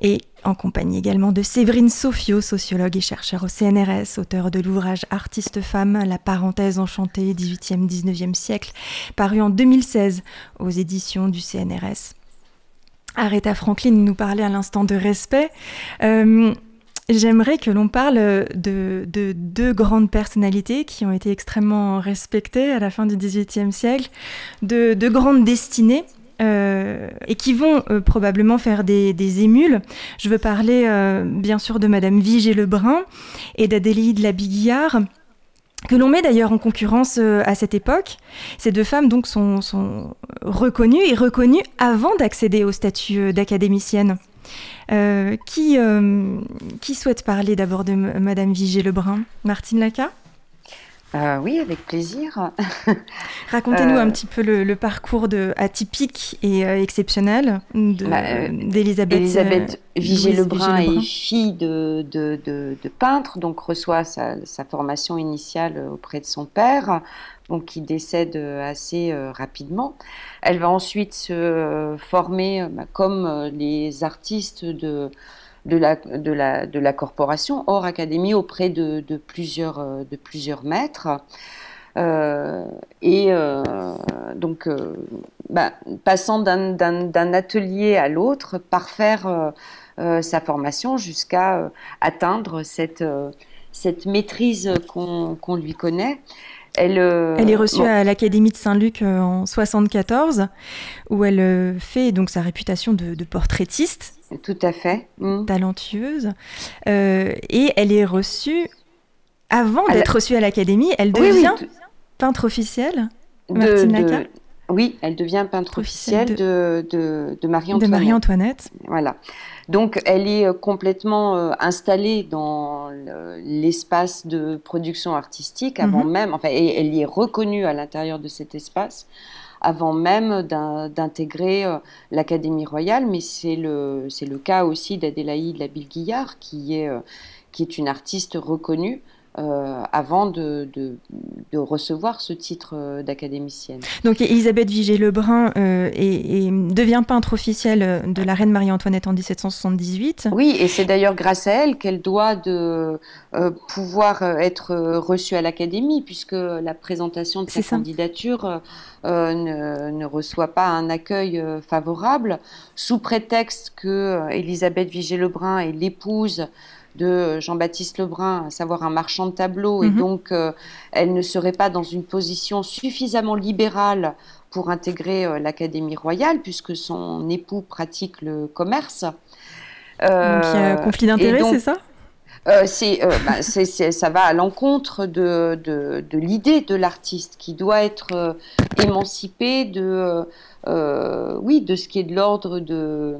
Et en compagnie également de Séverine Sofio, sociologue et chercheur au CNRS, auteur de l'ouvrage Artiste femme, la parenthèse enchantée 18e-19e siècle, paru en 2016 aux éditions du CNRS. Aretha Franklin nous parlait à l'instant de respect. Euh, j'aimerais que l'on parle de, deux grandes personnalités qui ont été extrêmement respectées à la fin du XVIIIe siècle, de, de grandes destinées euh, et qui vont euh, probablement faire des, émules. Je veux parler bien sûr de Madame Vigée Lebrun et d'Adélie Labiguillard que l'on met d'ailleurs en concurrence à cette époque. Ces deux femmes donc sont, reconnues et reconnues avant d'accéder au statut d'académicienne. qui, qui souhaite parler d'abord de Madame Vigée Lebrun Martine Laca euh, oui, avec plaisir. Racontez-nous un euh, petit peu le, parcours de, atypique et euh, exceptionnel d'Elisabeth Elisabeth Vigée-Lebrun est fille de, de, de, peintre, donc reçoit sa, sa, formation initiale auprès de son père, donc qui décède assez rapidement. Elle va ensuite se former bah, comme les artistes de de la, de la, de la corporation hors académie auprès de, de plusieurs, euh, de plusieurs maîtres. Euh, et euh, donc, bah, passant d'un atelier à l'autre, parfaire sa formation jusqu'à atteindre cette, cette maîtrise qu'on lui connaît. Elle, elle, est reçue à l'Académie de Saint-Luc en 74, où elle fait donc sa réputation de, de portraitiste. Tout à fait. Mm. Talentueuse. Euh, et elle est reçue, avant d'être reçue à l'Académie, elle devient peintre officielle, Martine Oui, elle devient peintre officielle de, de, Marie-Antoinette. De Marie-Antoinette. Voilà. Donc, elle est euh, complètement euh, installée dans l'espace de production artistique avant mhm. même, enfin, et elle y est reconnue à l'intérieur de cet espace avant même d'intégrer euh, l'Académie royale, mais c'est le, cas aussi d'Adélaïde Labille-Guillard, qui euh, qui est une artiste reconnue euh, avant de, de, recevoir ce titre euh, d'académicienne. Donc Elisabeth Vigée-Lebrun euh, devient peintre officielle de la reine Marie-Antoinette en 1778. Oui, et c'est d'ailleurs grâce à elle qu'elle doit de, pouvoir être reçue à l'Académie, puisque la présentation de sa candidature ne, ne, reçoit pas un accueil favorable, sous prétexte que Elisabeth Vigée-Lebrun est l'épouse de Jean-Baptiste Lebrun, à savoir un marchand de tableaux, et mhm. donc euh, elle ne serait pas dans une position suffisamment libérale pour intégrer euh, l'Académie royale, puisque son époux pratique le commerce. Euh, donc il y a conflit d'intérêts, c'est ça? bah, c'est, ça va à l'encontre de, de, l'idée de l'artiste qui doit être émancipé de, oui, de ce qui est de l'ordre de,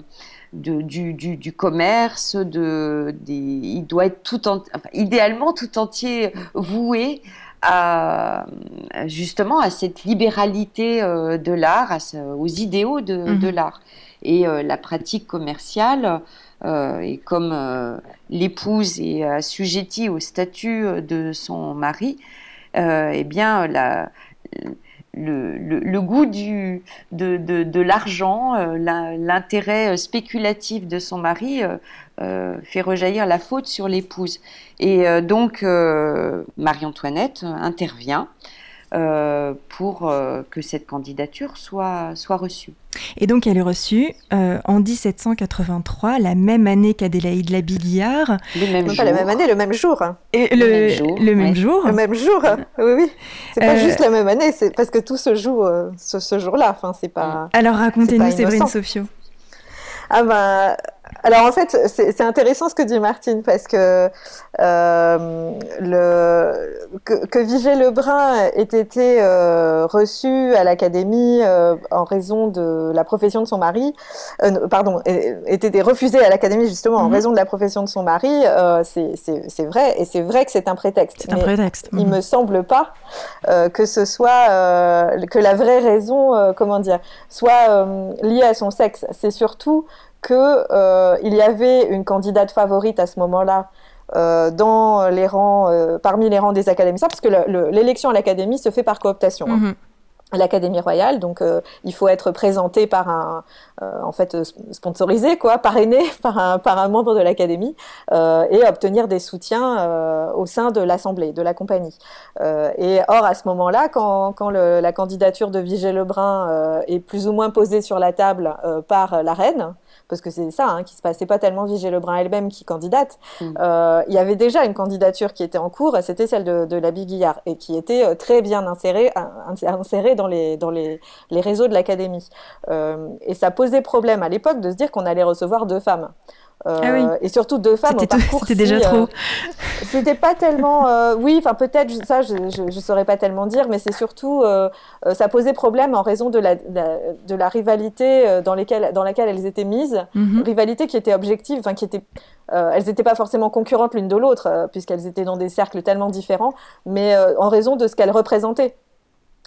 du, du, commerce, de, des, il doit être tout idéalement tout entier voué à, justement à cette libéralité euh, de l'art, aux idéaux de, mhm. l'art. Et euh, la pratique commerciale, euh, et comme l'épouse est assujettie au statut de son mari, eh bien la, le, goût du, de, l'argent, euh, l'intérêt euh, spéculatif de son mari euh, fait rejaillir la faute sur l'épouse. Et donc Marie-Antoinette intervient pour euh, que cette candidature soit, soit reçue. Et donc elle est reçue euh, en 1783, la même année qu'Adélaïde Labillard. Le même jour. Pas la même année, le même jour. Et le, même jour. Le même jour. Le même jour. oui, oui. C'est pas juste la même année, c'est parce que tout se joue ce, ce jour-là. Enfin, c'est pas. Alors racontez-nous, Séverine Sofio. Ah ben, alors en fait, c'est intéressant ce que dit Martine parce que euh, le, que, que Vigée Lebrun ait été euh, reçu à l'académie euh, en raison de la profession de son mari, euh, pardon, ait été refusé à l'académie justement en mhm. raison de la profession de son mari, c'est vrai et c'est vrai que c'est un prétexte. C'est un prétexte. Il mhm. me semble pas que ce soit que la vraie raison, comment dire, soit liée à son sexe. C'est surtout qu'il euh, y avait une candidate favorite à ce moment-là euh, dans les rangs, euh, parmi les rangs des académiciens, parce que l'élection à l'académie se fait par cooptation. Hein. Mhm. l'Académie royale. Donc, euh, il faut être présenté par un, euh, en fait, sponsorisé, quoi, parrainé par un, par un membre de l'Académie euh, et obtenir des soutiens au sein de l'Assemblée, de la compagnie. et or, à ce moment-là, quand, quand le, la candidature de Vigée Lebrun est plus ou moins posée sur la table par la reine, parce que c'est ça hein, qui se passait pas tellement Vigée Lebrun elle-même qui candidate. Mm. Euh, il y avait déjà une candidature qui était en cours, c'était celle de, de la Guillard, et qui était euh, très bien insérée, insérée dans, les, dans les, les réseaux de l'Académie. Euh, et ça posait problème à l'époque de se dire qu'on allait recevoir deux femmes. Euh, ah oui. Et surtout deux femmes au parcours. C'était déjà trop. Euh, c'était pas tellement. Euh, oui, enfin peut-être ça, je, je, saurais pas tellement dire, mais c'est surtout ça posait problème en raison de la, de la rivalité dans, lesquelles, dans laquelle elles étaient mises, mhm. rivalité qui était objective, enfin qui était. elles n'étaient pas forcément concurrentes l'une de l'autre, puisqu'elles étaient dans des cercles tellement différents, mais en raison de ce qu'elles représentaient.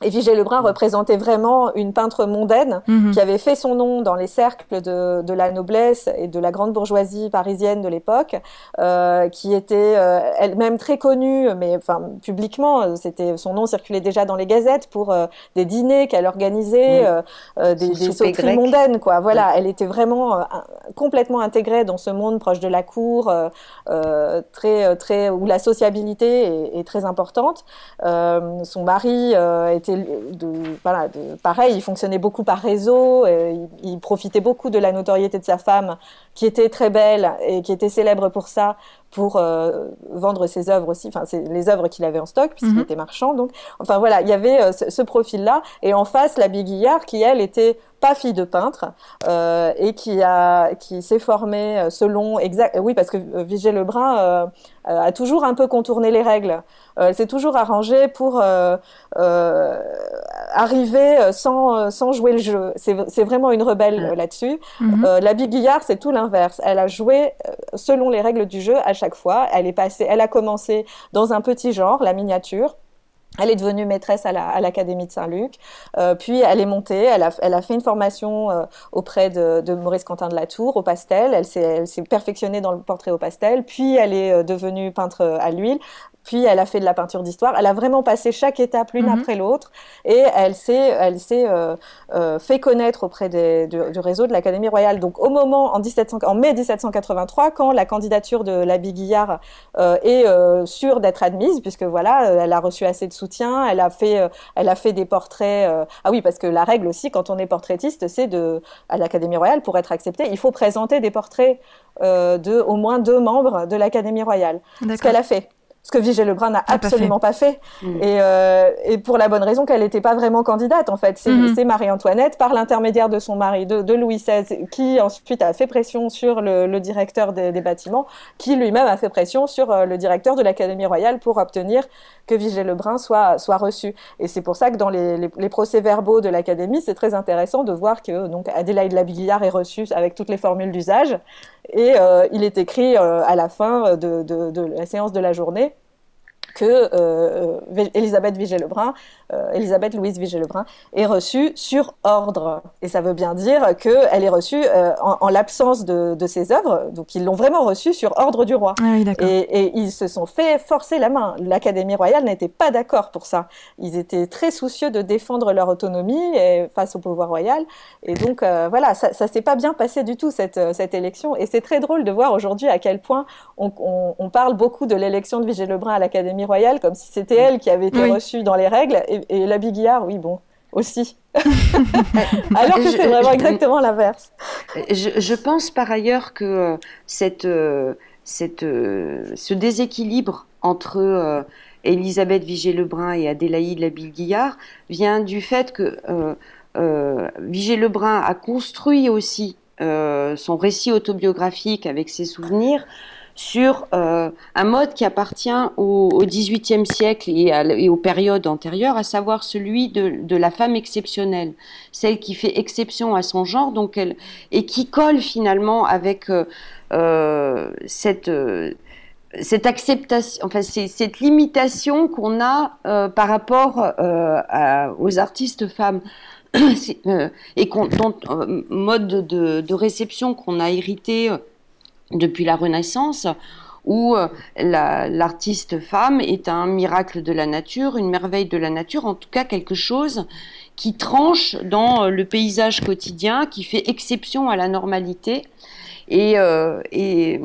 Et Vigée Lebrun représentait vraiment une peintre mondaine mhm. qui avait fait son nom dans les cercles de, de, la noblesse et de la grande bourgeoisie parisienne de l'époque, euh, qui était euh, elle-même très connue, mais enfin publiquement, c'était son nom circulait déjà dans les gazettes pour euh, des dîners qu'elle organisait, des, des sauteries mondaines, quoi. Voilà, elle était vraiment complètement intégrée dans ce monde proche de la cour, très très où la sociabilité est, est très importante. son mari était pareil, il fonctionnait beaucoup par réseau, il, il, profitait beaucoup de la notoriété de sa femme, qui était très belle et qui était célèbre pour ça, pour euh, vendre ses œuvres aussi, enfin c'est les œuvres qu'il avait en stock puisqu'il mhm. était marchand. Donc, enfin voilà, il y avait euh, ce, profil-là, et en face la Biguillard qui elle était pas fille de peintre euh, et qui a qui s'est formée selon exact oui parce que Vigée Lebrun a toujours un peu contourné les règles. elle s'est toujours arrangée pour arriver sans sans jouer le jeu. C'est vraiment une rebelle là-dessus. Mhm. la Biguillard c'est tout l'inverse. Elle a joué selon les règles du jeu à chaque fois. Elle est passée, elle a commencé dans un petit genre, la miniature. Elle est devenue maîtresse à l'Académie de Saint-Luc. Euh, puis elle est montée, elle a, fait une formation euh, auprès de, de, Maurice Quentin de la Tour au pastel. Elle s'est perfectionnée dans le portrait au pastel. Puis elle est euh, devenue peintre à l'huile puis elle a fait de la peinture d'histoire. Elle a vraiment passé chaque étape l'une mhm. après l'autre et elle s'est, elle s'est euh, euh, fait connaître auprès des, du, réseau de l'Académie royale. Donc au moment, en, 1700, en mai 1783, quand la candidature de l'abbe Guillard euh, est sûre d'être admise, puisque voilà, elle a reçu assez de soutien, elle a fait, elle a fait des portraits. ah oui, parce que la règle aussi, quand on est portraitiste, c'est de à l'Académie royale pour être accepté, il faut présenter des portraits de au moins deux membres de l'Académie royale. Ce qu'elle a fait ce que Vigée Lebrun n'a absolument pas fait, mm. Et, euh, et, pour la bonne raison qu'elle n'était pas vraiment candidate en fait. C'est mm-hmm. Marie-Antoinette, par l'intermédiaire de son mari, de, de, Louis XVI, qui ensuite a fait pression sur le, le directeur des, des, bâtiments, qui lui-même a fait pression sur euh, le directeur de l'Académie royale pour obtenir que Vigée Lebrun soit, soit reçu. Et c'est pour ça que dans les, les, les procès-verbaux de l'Académie, c'est très intéressant de voir que donc Adélaïde Labillard est reçue avec toutes les formules d'usage. Et euh, il est écrit euh, à la fin de, la séance de la journée que euh, Elisabeth Vigée-Lebrun, euh, Elisabeth Louise Vigée-Lebrun, est reçue sur ordre. Et ça veut bien dire qu'elle est reçue euh, en, en l'absence de, de, ses œuvres. Donc ils l'ont vraiment reçue sur ordre du roi. Ah oui, et, et, ils se sont fait forcer la main. L'Académie royale n'était pas d'accord pour ça. Ils étaient très soucieux de défendre leur autonomie et, face au pouvoir royal. Et donc euh, voilà, ça, ça s'est pas bien passé du tout cette, cette élection. Et c'est très drôle de voir aujourd'hui à quel point on, on, on parle beaucoup de l'élection de Vigée-Lebrun à l'Académie royale comme si c'était elle qui avait été reçue dans les règles. Et, et la Biguillard, oui, bon, aussi. Alors que c'est vraiment exactement l'inverse. Je, je, pense par ailleurs que euh, cette, euh, cette, euh, ce déséquilibre entre Elisabeth Vigée-Lebrun et Adélaïde Labille-Guillard vient du fait que Vigée-Lebrun a construit aussi son récit autobiographique avec ses souvenirs sur euh, un mode qui appartient au, XVIIIe siècle et, aux périodes antérieures, à savoir celui de, la femme exceptionnelle, celle qui fait exception à son genre, donc elle, et qui colle finalement avec euh, euh, cette cette acceptation, enfin cette limitation qu'on a par rapport aux artistes femmes. Et dont, mode de, de réception qu'on a hérité depuis la Renaissance, où l'artiste femme est un miracle de la nature, une merveille de la nature, en tout cas quelque chose qui tranche dans le paysage quotidien, qui fait exception à la normalité. Et, et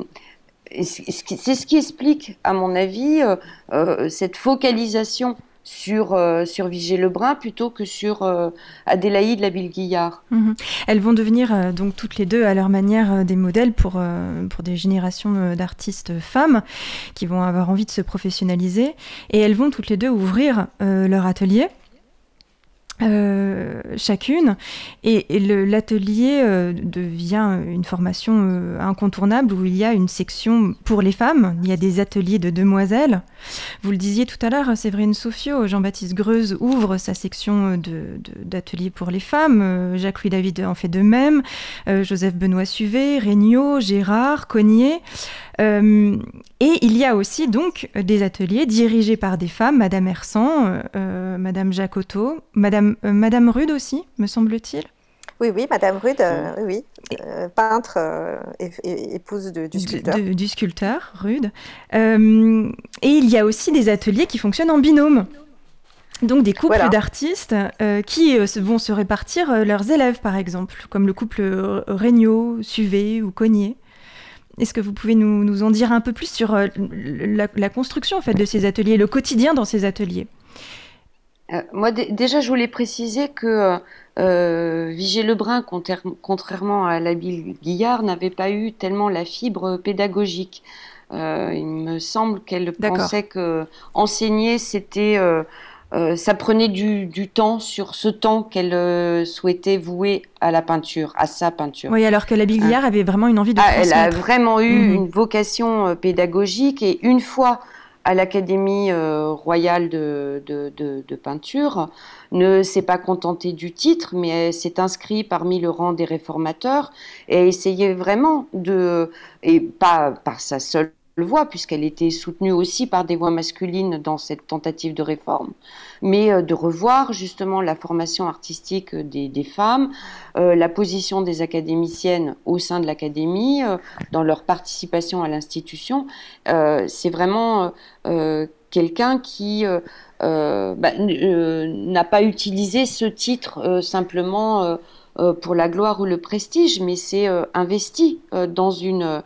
c'est ce qui explique, à mon avis, cette focalisation sur, euh, sur Vigée Lebrun plutôt que sur euh, Adélaïde Labille-Guillard. Mhm. Elles vont devenir euh, donc toutes les deux à leur manière des modèles pour, pour des générations d'artistes femmes qui vont avoir envie de se professionnaliser et elles vont toutes les deux ouvrir leur atelier. Euh, chacune. Et, l'atelier euh, devient une formation euh, incontournable où il y a une section pour les femmes. Il y a des ateliers de demoiselles. Vous le disiez tout à l'heure, Séverine Sofio, Jean-Baptiste Greuze ouvre sa section d'ateliers pour les femmes. Jacques-Louis David en fait de même. Joseph Benoît Suvet, Regnault, Gérard, Cognier. Euh, et il y a aussi donc des ateliers dirigés par des femmes, Madame Hersan, euh, euh, Madame Jacotot, Madame, Madame Rude aussi, me semble-t-il. Oui, oui, Madame Rude, oui, peintre et, épouse du sculpteur. Du, sculpteur, Rude. et il y a aussi des ateliers qui fonctionnent en binôme. Donc des couples d'artistes qui vont se répartir leurs élèves, par exemple, comme le couple Regnault, Suvé ou Cognier. Est-ce que vous pouvez nous, en dire un peu plus sur euh, la, construction en fait, de ces ateliers, le quotidien dans ces ateliers? Euh, Moi, déjà, je voulais préciser que euh, Vigée Lebrun, contrairement à Labille Guillard, n'avait pas eu tellement la fibre pédagogique. Il me semble qu'elle pensait que enseigner, c'était euh, ça prenait du, temps sur ce temps qu'elle euh, souhaitait vouer à la peinture, à sa peinture. Oui, alors que la Biguillard hein. avait vraiment une envie de ah, Elle a vraiment eu mhm. une vocation euh, pédagogique et une fois à l'Académie royale de, de, peinture, ne s'est pas contentée du titre, mais elle s'est inscrite parmi le rang des réformateurs et essayait vraiment de, et pas par sa seule voix, puisqu'elle était soutenue aussi par des voix masculines dans cette tentative de réforme, mais euh, de revoir justement la formation artistique des, femmes, euh, la position des académiciennes au sein de l'académie, euh, dans leur participation à l'institution. C'est vraiment quelqu'un qui bah, n'a pas utilisé ce titre simplement pour la gloire ou le prestige, mais s'est investi dans une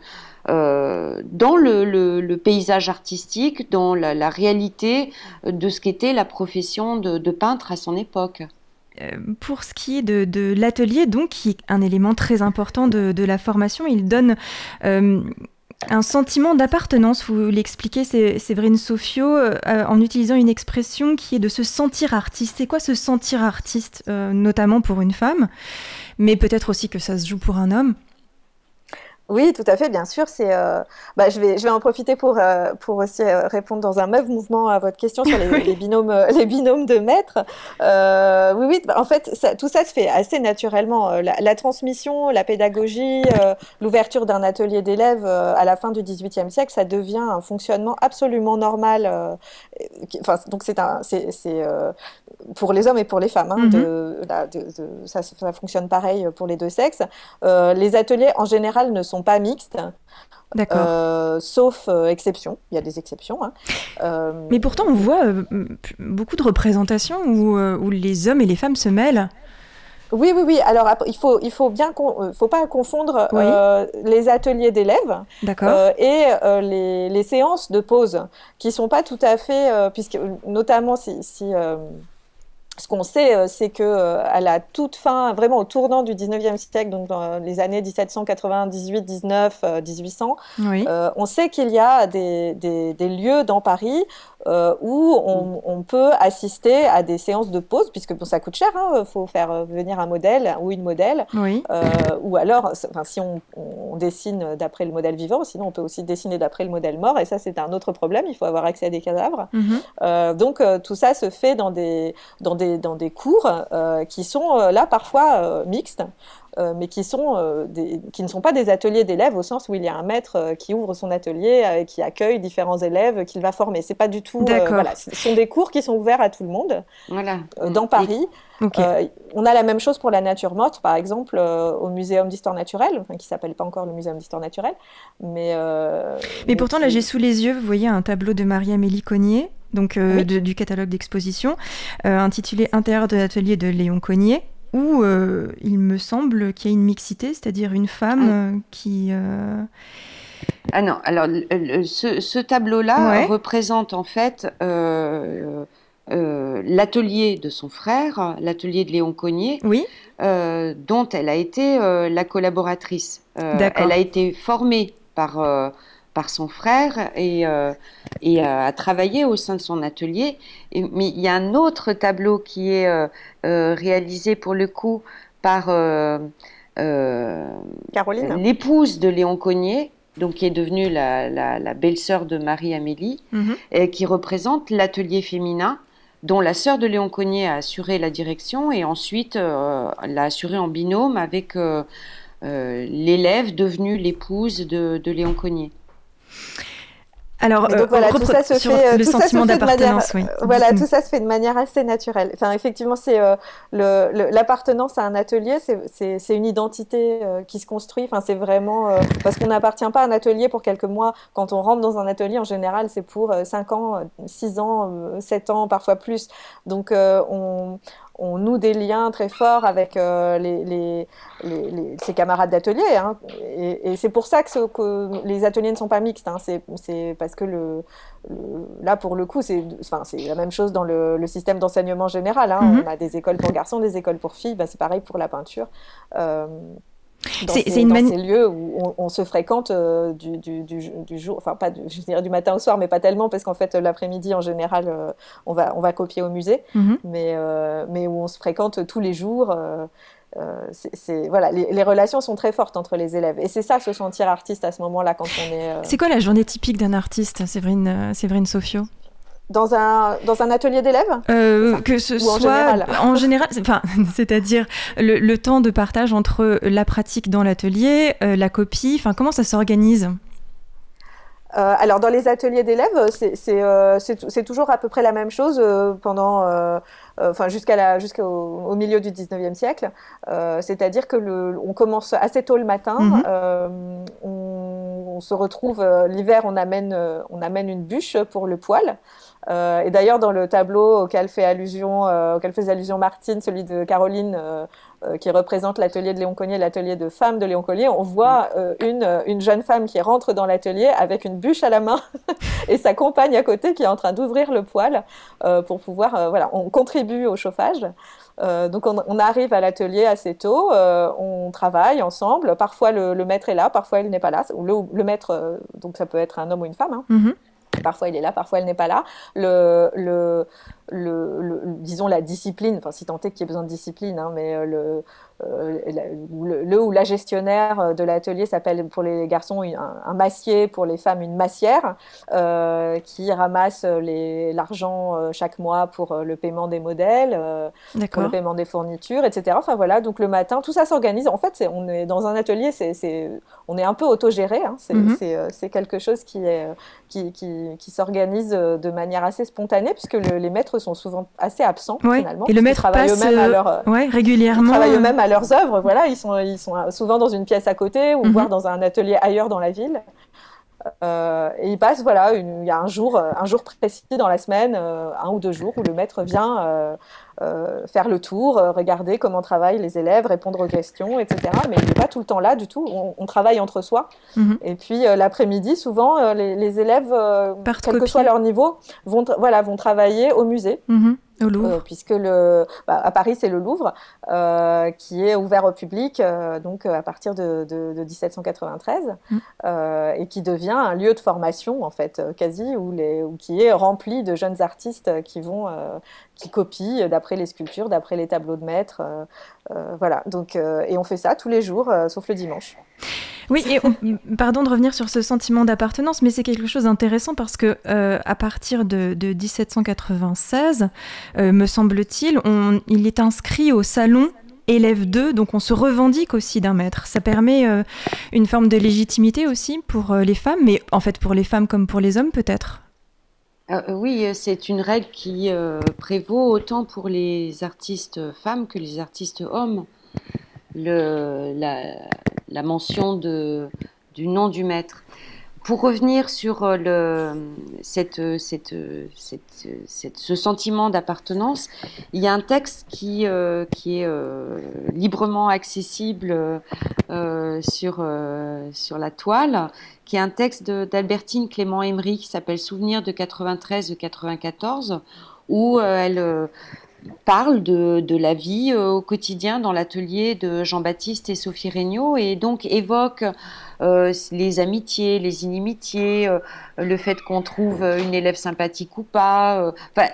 euh, dans le, paysage artistique, dans la, réalité de ce qu'était la profession de, peintre à son époque. Euh, pour ce qui est de, l'atelier, donc, qui est un élément très important de, la formation, il donne euh, un sentiment d'appartenance. Vous l'expliquez, Séverine Sofio, en utilisant une expression qui est de se sentir artiste. C'est quoi se sentir artiste, notamment pour une femme, mais peut-être aussi que ça se joue pour un homme? Oui, tout à fait, bien sûr. C'est, euh, bah, je, vais, je vais en profiter pour, euh, pour aussi euh, répondre dans un même mouvement à votre question sur les, binômes, les binômes de maîtres. oui, oui, en fait, tout ça se fait assez naturellement. La, transmission, la pédagogie, l'ouverture d'un atelier d'élèves à la fin du XVIIIe siècle, ça devient un fonctionnement absolument normal. Enfin, donc c'est un, c'est, pour les hommes et pour les femmes. Hein, mm-hmm. de, ça, ça, fonctionne pareil pour les deux sexes. les ateliers, en général, ne sont pas mixtes. Euh, sauf euh, exception, il y a des exceptions. Hein. Euh, Mais pourtant, on voit beaucoup de représentations où, où, les hommes et les femmes se mêlent. Oui, oui, oui. Alors, il faut, il faut bien, faut pas confondre les ateliers d'élèves et les, les, séances de pause, qui sont pas tout à fait, puisque notamment si, si ce qu'on sait, euh, c'est que euh, à la toute fin, vraiment au tournant du 19e siècle, donc dans les années 1798, 19, 1800, on sait qu'il y a des, des lieux dans Paris euh, où on, peut assister à des séances de pause, puisque bon, ça coûte cher, il hein, faut faire venir un modèle ou une modèle, euh, ou alors, enfin, si on, dessine d'après le modèle vivant, sinon on peut aussi dessiner d'après le modèle mort, et ça c'est un autre problème, il faut avoir accès à des cadavres. Mhm. Euh, donc tout ça se fait dans des, dans des, dans des cours qui sont là parfois mixtes. Mais qui, sont, qui ne sont pas des ateliers d'élèves au sens où il y a un maître qui ouvre son atelier et qui accueille différents élèves qu'il va former. C'est pas du tout. voilà, ce sont des cours qui sont ouverts à tout le monde voilà. dans Paris. Euh, on a la même chose pour la nature morte, par exemple, euh, au Muséum d'histoire naturelle, enfin, qui s'appelle pas encore le Muséum d'histoire naturelle. Mais, euh, mais, pourtant, là, j'ai sous les yeux, vous voyez, un tableau de Marie-Amélie Cognier, donc, du catalogue d'exposition, intitulé Intérieur de l'atelier de Léon Cognier, où il me semble qu'il y a une mixité, c'est-à-dire une femme ah. qui. Ah non, alors ce, tableau-là représente en fait euh, l'atelier de son frère, l'atelier de Léon Cognier, oui. Euh, dont elle a été euh, la collaboratrice. elle a été formée par, par son frère et, et a travaillé au sein de son atelier. mais il y a un autre tableau qui est réalisé pour le coup par l'épouse de Léon Cognier, donc qui est devenue la, belle-sœur de Marie-Amélie, mhm. et qui représente l'atelier féminin dont la sœur de Léon Cognier a assuré la direction et ensuite euh, l'a assuré en binôme avec euh, euh, l'élève devenue l'épouse de, de Léon Cognier. Alors, donc, voilà, tout ça se fait, le sentiment d'appartenance, oui. Voilà, tout ça se fait de manière assez naturelle. Enfin, effectivement, c'est l'appartenance à un atelier, c'est une identité qui se construit. Enfin, c'est vraiment parce qu'on n'appartient pas à un atelier pour quelques mois. Quand on rentre dans un atelier, en général, c'est pour 5 ans, 6 ans, 7 ans, parfois plus. Donc, on, on noue des liens très forts avec euh, les, ses camarades d'atelier. Hein. Et, c'est pour ça que, les ateliers ne sont pas mixtes. Hein. C'est parce que le, là, pour le coup, c'est enfin, la même chose dans le, système d'enseignement général. Hein. Mm-hmm. On a des écoles pour garçons, des écoles pour filles. Bah, c'est pareil pour la peinture. Euh, c'est une ces lieux où on, se fréquente euh, du, du, du, jour, enfin pas du, je dirais du matin au soir, mais pas tellement parce qu'en fait l'après-midi en général euh, on, va, on va copier au musée, mhm. mais, euh, mais où on se fréquente tous les jours. c'est voilà, les, les, relations sont très fortes entre les élèves et c'est ça se sentir artiste à ce moment-là quand on est. C'est quoi la journée typique d'un artiste, Séverine, Séverine Sofio? Dans un, dans un atelier d'élèves? Euh, Que ce soit en général, enfin, c'est-à-dire le, temps de partage entre la pratique dans l'atelier, euh, la copie, enfin, comment ça s'organise? Euh, alors dans les ateliers d'élèves, c'est toujours à peu près la même chose pendant, enfin jusqu'à jusqu'au milieu du 19e siècle. C'est-à-dire que le, on commence assez tôt le matin, mm-hmm. on, on, se retrouve l'hiver, on amène, on amène une bûche pour le poêle. Euh, et d'ailleurs, dans le tableau auquel, fait allusion, euh, auquel faisait allusion Martine, celui de Caroline, euh, qui représente l'atelier de Léon Cognier, l'atelier de femme de Léon Cognier, on voit une, une, jeune femme qui rentre dans l'atelier avec une bûche à la main et sa compagne à côté qui est en train d'ouvrir le poêle pour pouvoir, voilà, on contribue au chauffage. donc on, on, arrive à l'atelier assez tôt, on travaille ensemble. Parfois le, le maître est là, parfois il n'est pas là. Le, le, maître, donc ça peut être un homme ou une femme. Hein. Mm-hmm. Parfois il est là, parfois elle n'est pas là. Le, le, le, disons la discipline, enfin si tant est qu'il y ait besoin de discipline, hein, mais euh, le, euh, le, ou la gestionnaire euh, de l'atelier s'appelle pour les garçons un, massier, pour les femmes une massière, qui ramasse l'argent chaque mois pour le paiement des modèles, pour le paiement des fournitures, etc. Enfin voilà, donc le matin, tout ça s'organise. En fait, on est dans un atelier, on est un peu autogéré. Hein. Mhm. C'est, quelque chose qui, est, qui, qui, qui s'organise de manière assez spontanée, puisque les maîtres sont souvent assez absents finalement. Et le maître passe eux-mêmes à leur, euh, ouais, régulièrement. Travaillent eux-mêmes à leurs œuvres. Voilà, ils sont, ils sont souvent dans une pièce à côté ou mhm. voire dans un atelier ailleurs dans la ville. Euh, et il passe, voilà, il y a un jour, euh, un jour précis dans la semaine, euh, un ou deux jours, où le maître vient faire le tour, regarder comment travaillent les élèves, répondre aux questions, etc. Mais il n'est pas tout le temps là du tout. On, travaille entre soi. Mhm. Et puis l'après-midi, souvent, les, élèves, quel que soit leur niveau, vont, voilà, vont travailler au musée. Mhm. Euh, puisque le, bah, à Paris, c'est le Louvre euh, qui est ouvert au public euh, donc à partir de, 1793 mm. et qui devient un lieu de formation en fait quasi où les, qui est rempli de jeunes artistes qui vont qui copient d'après les sculptures, d'après les tableaux de maître, voilà. Donc et on fait ça tous les jours sauf le dimanche. Oui, et pardon de revenir sur ce sentiment d'appartenance, mais c'est quelque chose d'intéressant parce que euh, à partir de, 1796, euh, me semble-t-il, il est inscrit au salon élève d'eux, donc on se revendique aussi d'un maître. Ça permet une forme de légitimité aussi pour les femmes, mais en fait pour les femmes comme pour les hommes peut-être? oui, c'est une règle qui prévaut autant pour les artistes femmes que les artistes hommes. La, mention du nom du maître. Pour revenir sur euh, le, cette, cette, cette, ce sentiment d'appartenance, il y a un texte qui, euh, qui est euh, librement accessible sur, la toile, qui est un texte d'Albertine Clément Emery qui s'appelle Souvenirs de 93-94, où elle parle de, de, la vie au quotidien dans l'atelier de Jean-Baptiste et Sophie Regnault et donc évoque euh, les amitiés, les inimitiés, euh, le fait qu'on trouve une élève sympathique ou pas, euh,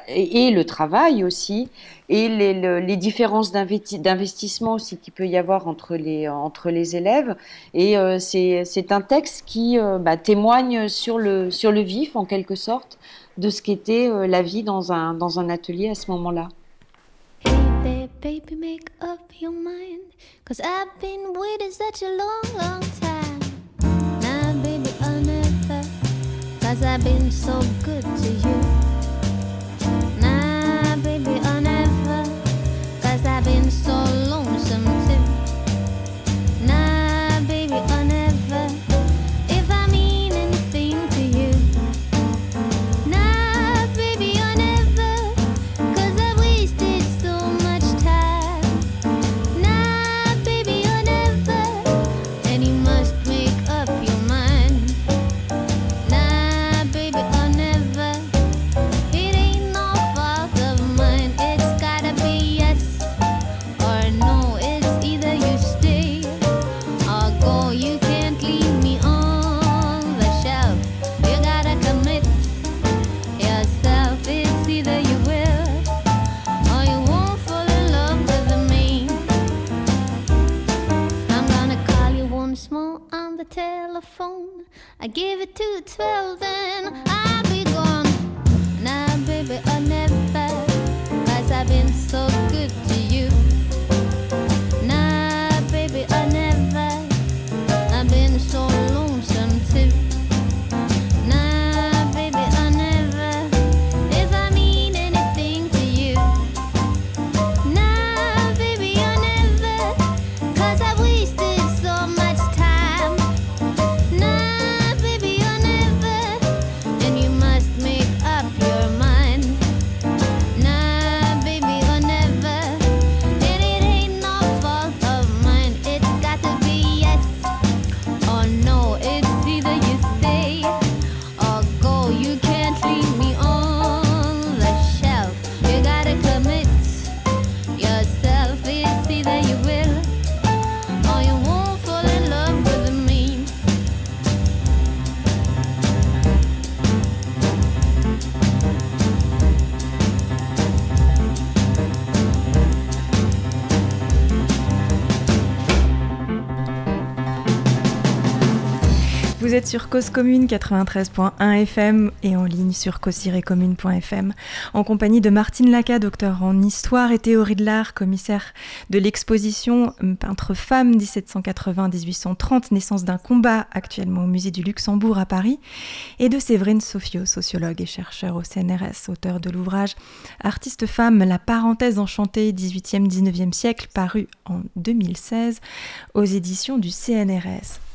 et, le travail aussi, et les, différences d'investissement aussi qu'il peut y avoir entre les, entre les élèves. Et c'est un texte qui bah, témoigne sur le, sur le vif, en quelque sorte, de ce qu'était la vie dans un, dans un atelier à ce moment-là. baby, make up your mind. I've been waiting such a long, long time. Cause I've been so good to you. Telephone. I give it to 12 and I'll be gone. Nah, baby, I never, sur Cause Commune 93.1 FM et en ligne sur cause-commune.fm en compagnie de Martine Laca, docteur en histoire et théorie de l'art, commissaire de l'exposition Peintre femme 1780-1830, naissance d'un combat actuellement au musée du Luxembourg à Paris, et de Séverine Sofio, sociologue et chercheur au CNRS, auteur de l'ouvrage Artiste femme, la parenthèse enchantée 18e-19e siècle, paru en 2016 aux éditions du CNRS.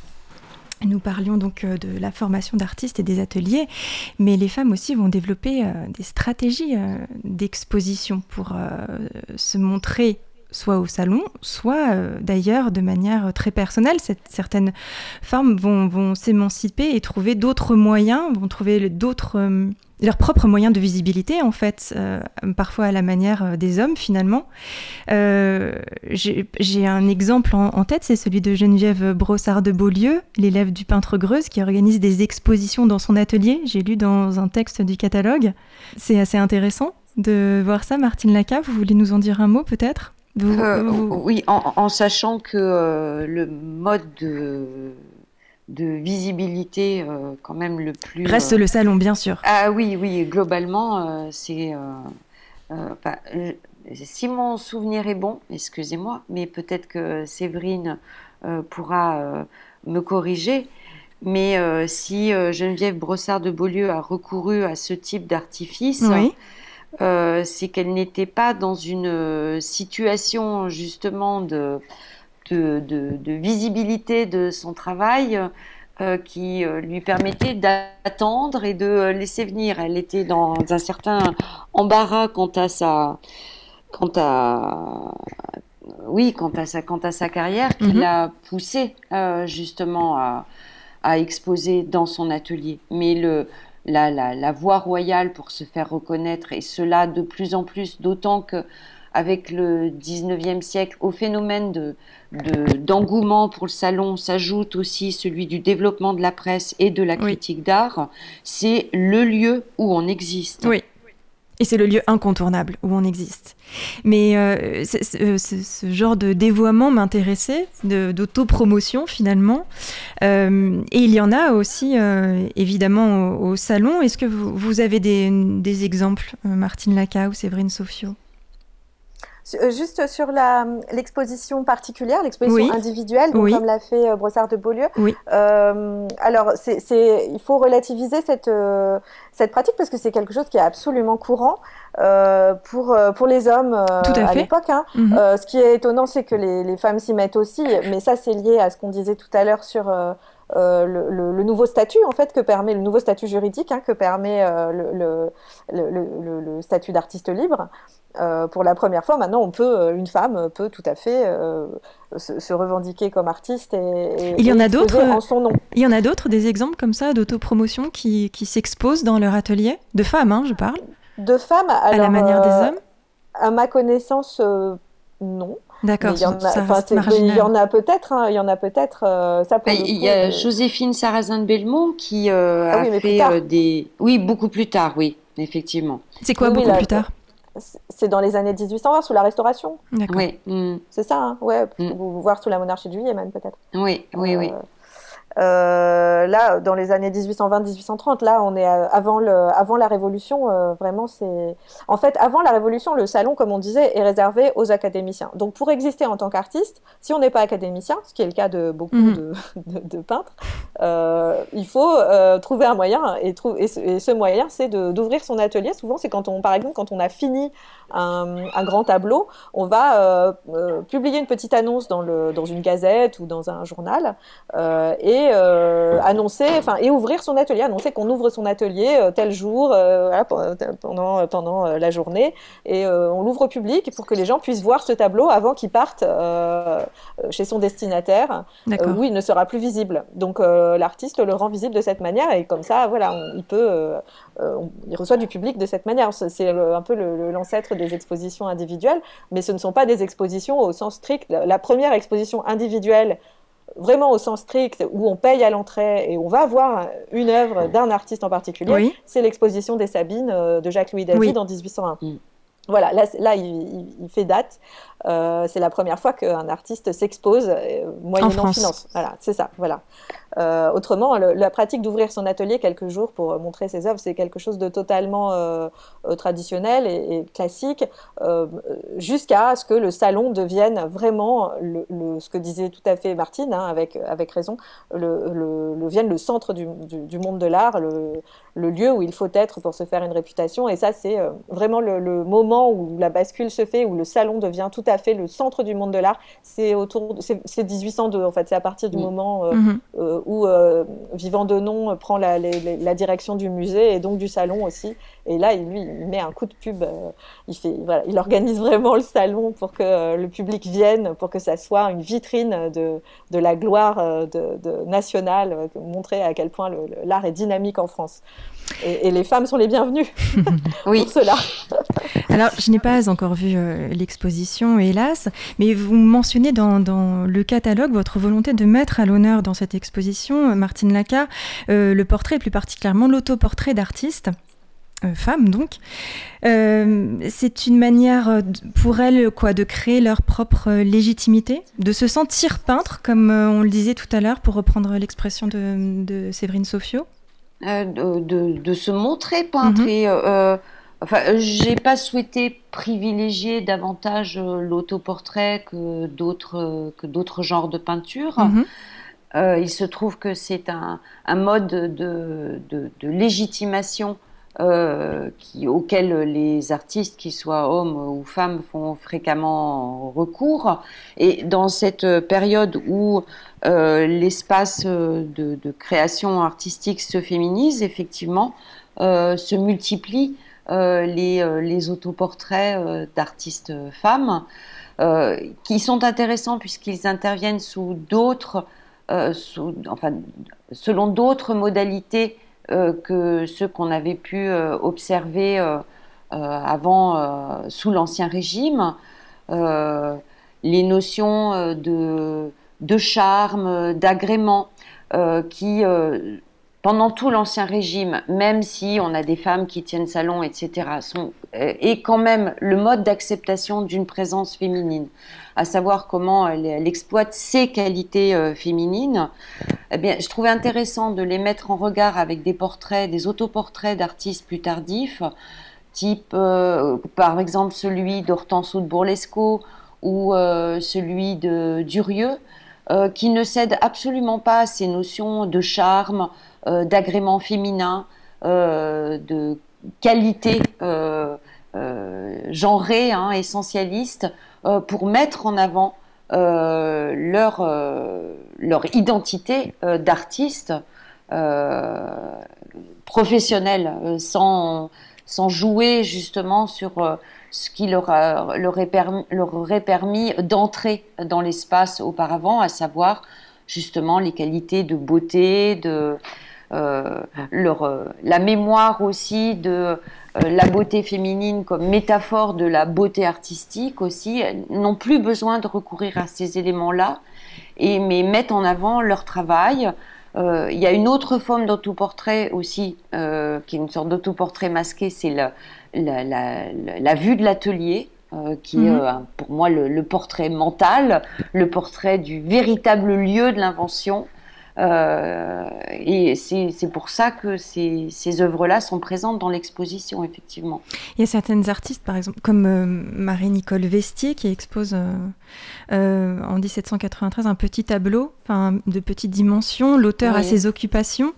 Nous parlions donc euh, de la formation d'artistes et des ateliers, mais les femmes aussi vont développer euh, des stratégies euh, d'exposition pour se montrer soit au salon, soit d'ailleurs de manière très personnelle. certaines femmes vont, s'émanciper et trouver d'autres moyens, vont trouver d'autres leurs propres moyens de visibilité, en fait, euh, parfois à la manière euh, des hommes, finalement. Euh, J'ai un exemple en, en tête, c'est celui de Geneviève Brossard de Beaulieu, l'élève du peintre Greuze, qui organise des expositions dans son atelier. J'ai lu dans un texte du catalogue. C'est assez intéressant de voir ça. Martine Laca, vous voulez nous en dire un mot, peut-être? Vous, Euh, vous- Oui, en, en sachant que euh, le mode de, de visibilité, euh, quand même le plus. Reste le salon, bien sûr. Ah oui, oui, globalement, c'est. si mon souvenir est bon, excusez-moi, mais peut-être que Séverine pourra me corriger. Mais si Geneviève Brossard de Beaulieu a recouru à ce type d'artifice, c'est qu'elle n'était pas dans une situation justement de, de, visibilité de son travail euh, qui euh, lui permettait d'attendre et de laisser venir. Elle était dans un certain embarras quant à sa, quant à, oui, quant à sa, quant à sa carrière, qui mhm. l'a poussée euh, justement à, à, exposer dans son atelier. Mais le, la, la, la voie royale pour se faire reconnaître, et cela de plus en plus, d'autant que avec le 19e siècle, au phénomène de, d'engouement pour le salon s'ajoute aussi celui du développement de la presse et de la critique d'art. C'est le lieu où on existe. Oui. Et c'est le lieu incontournable où on existe. Mais euh, euh, ce genre de dévoiement m'intéressait, d'autopromotion finalement. Euh, et il y en a aussi évidemment au, salon. Est-ce que vous, avez des, des exemples, Martine Laca ou Séverine Sofio juste sur l'exposition particulière, l'exposition individuelle, comme l'a fait euh, Brossard de Beaulieu. Oui. Euh, alors, c'est, il faut relativiser cette, cette pratique parce que c'est quelque chose qui est absolument courant pour, pour les hommes à, l'époque. Hein. Mhm. ce qui est étonnant, c'est que les, les femmes s'y mettent aussi, mais ça, c'est lié à ce qu'on disait tout à l'heure sur euh, le, nouveau statut en fait que permet le nouveau statut juridique hein, que permet euh, le, statut d'artiste libre. Euh, pour la première fois, maintenant, on peut, une femme peut tout à fait se, revendiquer comme artiste et, il y en a d'autres en son nom. Il y en a d'autres des exemples comme ça d'autopromotion qui, qui s'exposent dans leur atelier? De femmes, hein, je parle. De femmes à la manière des hommes? À ma connaissance, non. D'accord. Il y en a, peut-être. Hein, il y en a peut-être. Euh, ça. Bah, il y a Joséphine Sarrazin de Belmont qui euh, ah a fait euh, des. Oui, beaucoup plus tard, oui, effectivement. C'est quoi beaucoup plus tard? C'est dans les années 1820, sous la Restauration. D'accord. Oui. Mm. C'est ça, hein, ouais. Mm. Voir sous la monarchie de Juillet, même peut-être. Oui, oui, oui. Euh, là, dans les années 1820-1830, là, on est avant, le, avant la Révolution. Euh, vraiment, c'est. En fait, avant la Révolution, le salon, comme on disait, est réservé aux académiciens. Donc, pour exister en tant qu'artiste, si on n'est pas académicien, ce qui est le cas de beaucoup mhm. de, peintres, euh, il faut trouver un moyen. Et, et, ce, moyen, c'est d'ouvrir son atelier. Souvent, c'est quand on, par exemple, quand on a fini un, un grand tableau, on va publier une petite annonce dans, le, dans une gazette ou dans un journal et euh, annoncer, enfin, et ouvrir son atelier, annoncer qu'on ouvre son atelier euh, tel jour, euh, pendant, pendant la journée, et on l'ouvre au public pour que les gens puissent voir ce tableau avant qu'il parte chez son destinataire, où il ne sera plus visible. Donc l'artiste le rend visible de cette manière, et comme ça, voilà, il peut, il reçoit du public de cette manière. C'est un peu l'ancêtre des expositions individuelles, mais ce ne sont pas des expositions au sens strict. La première exposition individuelle vraiment au sens strict, où on paye à l'entrée et on va voir une œuvre d'un artiste en particulier, c'est l'exposition des Sabines euh, de Jacques-Louis David en 1801. Mm. Voilà, là, là il, fait date. Euh, c'est la première fois qu'un artiste s'expose euh, moyennant finance. Voilà, c'est ça. Voilà. Euh, autrement, la pratique d'ouvrir son atelier quelques jours pour montrer ses œuvres, c'est quelque chose de totalement traditionnel et, classique, jusqu'à ce que le salon devienne vraiment le, ce que disait tout à fait Martine, hein, avec, avec raison, le, le, vienne le centre du, du, monde de l'art, le, lieu où il faut être pour se faire une réputation. Et ça, c'est vraiment le, moment où la bascule se fait, où le salon devient tout à fait le centre du monde de l'art. C'est autour, c'est 1802 en fait. C'est à partir du mmh. moment mmh où euh, Vivant de Nom prend la, direction du musée et donc du salon aussi. Et là, il, lui, il met un coup de pub. Euh, il, fait, voilà, il organise vraiment le salon pour que euh, le public vienne, pour que ça soit une vitrine de, de la gloire de, nationale, montrer à quel point l'art est dynamique en France. Et, les femmes sont les bienvenues oui. pour cela. Alors, je n'ai pas encore vu l'exposition, hélas, mais vous mentionnez dans, dans, le catalogue votre volonté de mettre à l'honneur dans cette exposition euh, Martine Laca, euh, le portrait, et plus particulièrement l'autoportrait d'artiste. Euh, femme donc. c'est une manière pour elles quoi, de créer leur propre légitimité, de se sentir peintre, comme on le disait tout à l'heure, pour reprendre l'expression de, Séverine Sofio? De, se montrer peintre. Mhm. Et Enfin, j'ai pas souhaité privilégier davantage l'autoportrait que d'autres que d'autres genres de peinture. Mhm. il se trouve que c'est un, un, mode de, de, de légitimation euh, auxquels les artistes, qu'ils soient hommes ou femmes, font fréquemment recours. Et dans cette période où euh, l'espace de, création artistique se féminise, effectivement, euh, se multiplient les, les, autoportraits d'artistes femmes, qui sont intéressants puisqu'ils interviennent sous d'autres, selon d'autres modalités euh, que ceux qu'on avait pu euh, observer euh, avant sous l'Ancien Régime. les notions de, de charme, d'agrément, qui pendant tout l'Ancien Régime, même si on a des femmes qui tiennent salon, etc., sont, est quand même le mode d'acceptation d'une présence féminine à savoir comment elle, exploite ses qualités euh, féminines, eh bien, je trouvais intéressant de les mettre en regard avec des portraits, des autoportraits d'artistes plus tardifs, type euh, par exemple celui d'Hortense de Bourlesco ou euh, celui de Durieux, qui ne cèdent absolument pas à ces notions de charme, d'agrément féminin, de qualité genrée, hein, essentialiste, euh, pour mettre en avant euh, leur, euh, leur identité d'artiste professionnel, sans, sans jouer justement sur ce qui leur, leur, aurait permis d'entrer dans l'espace auparavant, à savoir justement les qualités de beauté, de leur, la mémoire aussi de la beauté féminine comme métaphore de la beauté artistique aussi, n'ont plus besoin de recourir à ces éléments-là, et mais mettent en avant leur travail. Euh, il y a une autre forme d'autoportrait aussi, euh, qui est une sorte d'autoportrait masqué, c'est la, la, vue de l'atelier, qui est mhm. pour moi le, portrait mental, le portrait du véritable lieu de l'invention. Euh, et c'est pour ça que ces, ces œuvres-là sont présentes dans l'exposition, effectivement. Il y a certaines artistes, par exemple, comme euh, Marie-Nicole Vestier, qui expose euh, en 1793 un petit tableau de petite dimension, l'auteur a ses occupations,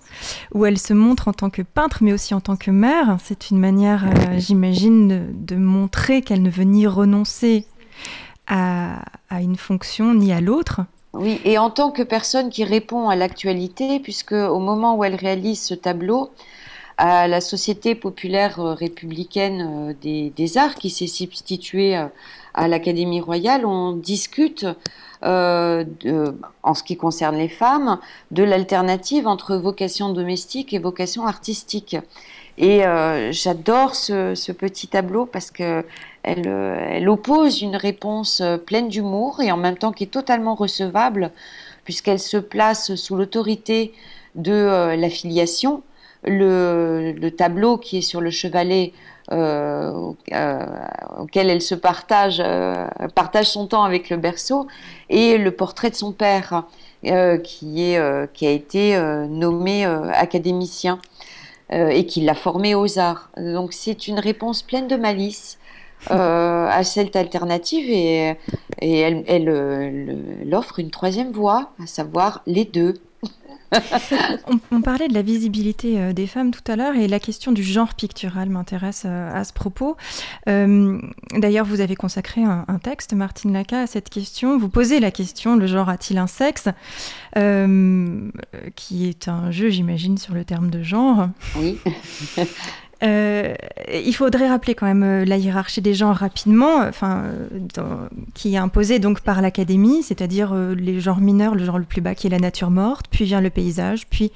où elle se montre en tant que peintre, mais aussi en tant que mère. C'est une manière, j'imagine, de, de, montrer qu'elle ne veut ni renoncer à, à une fonction ni à l'autre, oui, et en tant que personne qui répond à l'actualité, puisque au moment où elle réalise ce tableau, à la Société populaire euh, républicaine euh, des, arts, qui s'est substituée euh, à l'Académie royale, on discute, en ce qui concerne les femmes, de l'alternative entre vocation domestique et vocation artistique. Et j'adore ce, petit tableau parce que euh, elle, oppose une réponse euh, pleine d'humour et en même temps qui est totalement recevable, puisqu'elle se place sous l'autorité de euh, la filiation. Le, tableau qui est sur le chevalet auquel elle se partage, son temps avec le berceau, et le portrait de son père, qui, qui a été nommé académicien et qui l'a formé aux arts. Donc c'est une réponse pleine de malice euh, à cette alternative et, et elle, elle, elle, offre une troisième voie, à savoir les deux. on, parlait de la visibilité euh, des femmes tout à l'heure et la question du genre pictural m'intéresse euh, à ce propos. D'ailleurs, vous avez consacré un, texte, Martine Laca, à cette question. Vous posez la question, le genre a-t-il un sexe Qui est un jeu, j'imagine, sur le terme de genre. Oui. Euh, il faudrait rappeler quand même euh, la hiérarchie des genres rapidement, enfin, qui est imposée donc par l'Académie, c'est-à-dire euh, les genres mineurs, le genre le plus bas qui est la nature morte, puis vient le paysage, puis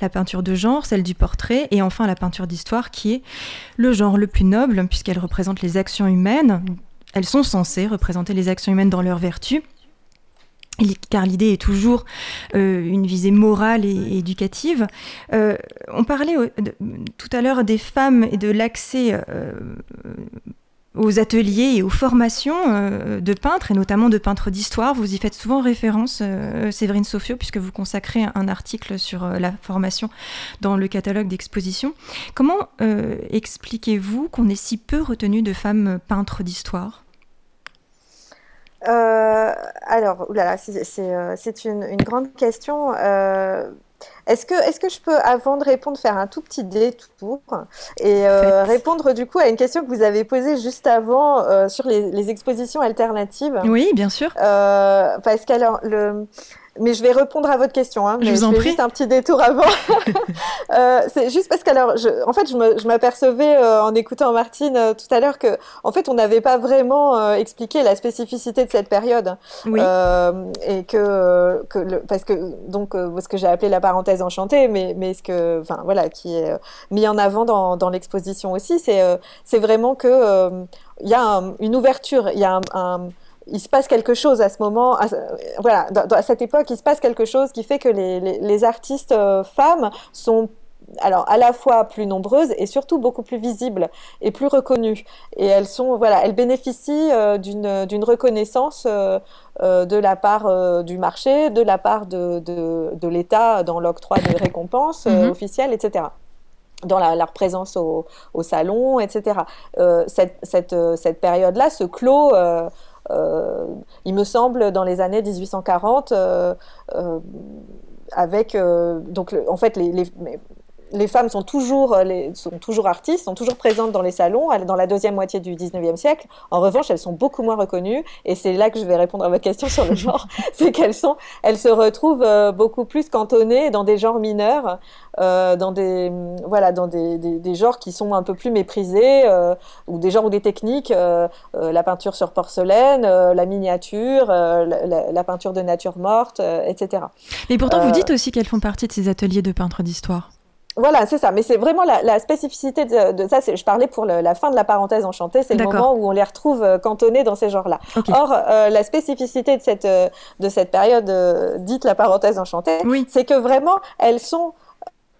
la peinture de genre, celle du portrait, et enfin la peinture d'histoire qui est le genre le plus noble puisqu'elle représente les actions humaines. Elles sont censées représenter les actions humaines dans leur vertu car l'idée est toujours euh, une visée morale et, éducative. Euh, on parlait tout à l'heure des femmes et de l'accès euh, aux ateliers et aux formations de peintres, et notamment de peintres d'histoire. Vous y faites souvent référence, Séverine Sofio, puisque vous consacrez un article sur la formation dans le catalogue d'exposition. Comment expliquez-vous qu'on ait si peu retenu de femmes peintres d'histoire? Alors, c'est une, une, grande question. Est-ce que, est que je peux, avant de répondre, faire un tout petit détour et euh, répondre du coup à une question que vous avez posée juste avant euh, sur les, expositions alternatives? Oui, bien sûr. Euh, parce qu'alors, le, mais je vais répondre à votre question. Hein, je vous en fais prie. Juste un petit détour avant. euh, c'est juste parce qu'alors, je, en fait, je m'apercevais euh, en écoutant Martine euh, tout à l'heure que, en fait, on n'avait pas vraiment euh, expliqué la spécificité de cette période. Oui. et que, que le, parce que donc ce que j'ai appelé la parenthèse enchantée, mais mais ce que, enfin voilà, qui est mis en avant dans, dans l'exposition aussi, c'est c'est vraiment que il y a une ouverture, il y a un, un il se passe quelque chose à ce moment, à, voilà, à cette époque, il se passe quelque chose qui fait que les, les, les artistes euh, femmes sont alors à la fois plus nombreuses et surtout beaucoup plus visibles et plus reconnues. Et elles sont, voilà, elles bénéficient euh, d'une reconnaissance euh, euh de la part du marché, de la part de, de, de l'État dans l'octroi des récompenses mm -hmm. officielles, etc dans la, leur présence au, au, salon, etc. cette, cette, cette période-là se clôt il me semble, dans les années 1840, euh, euh, avec donc en fait les, les les femmes sont toujours, les, sont toujours artistes, sont toujours présentes dans les salons dans la deuxième moitié du 19e siècle. En revanche, elles sont beaucoup moins reconnues. Et c'est là que je vais répondre à votre question sur le genre. c'est qu'elles sont, elles se retrouvent beaucoup plus cantonnées dans des genres mineurs, euh, dans des, voilà, dans des, des, des, genres qui sont un peu plus méprisés, euh, ou des genres ou des techniques, euh, la peinture sur porcelaine, la miniature, la, la, la, peinture de nature morte, etc. Mais pourtant, vous dites aussi qu'elles font partie de ces ateliers de peintres d'histoire. Voilà, c'est ça. Mais c'est vraiment la, la, spécificité de, de ça. Je parlais pour le, la fin de la parenthèse enchantée. C'est le moment où on les retrouve euh, cantonnés dans ces genres-là. Okay. Or, euh, la spécificité de cette, euh, de cette période euh, dite la parenthèse enchantée, oui. c'est que vraiment, elles sont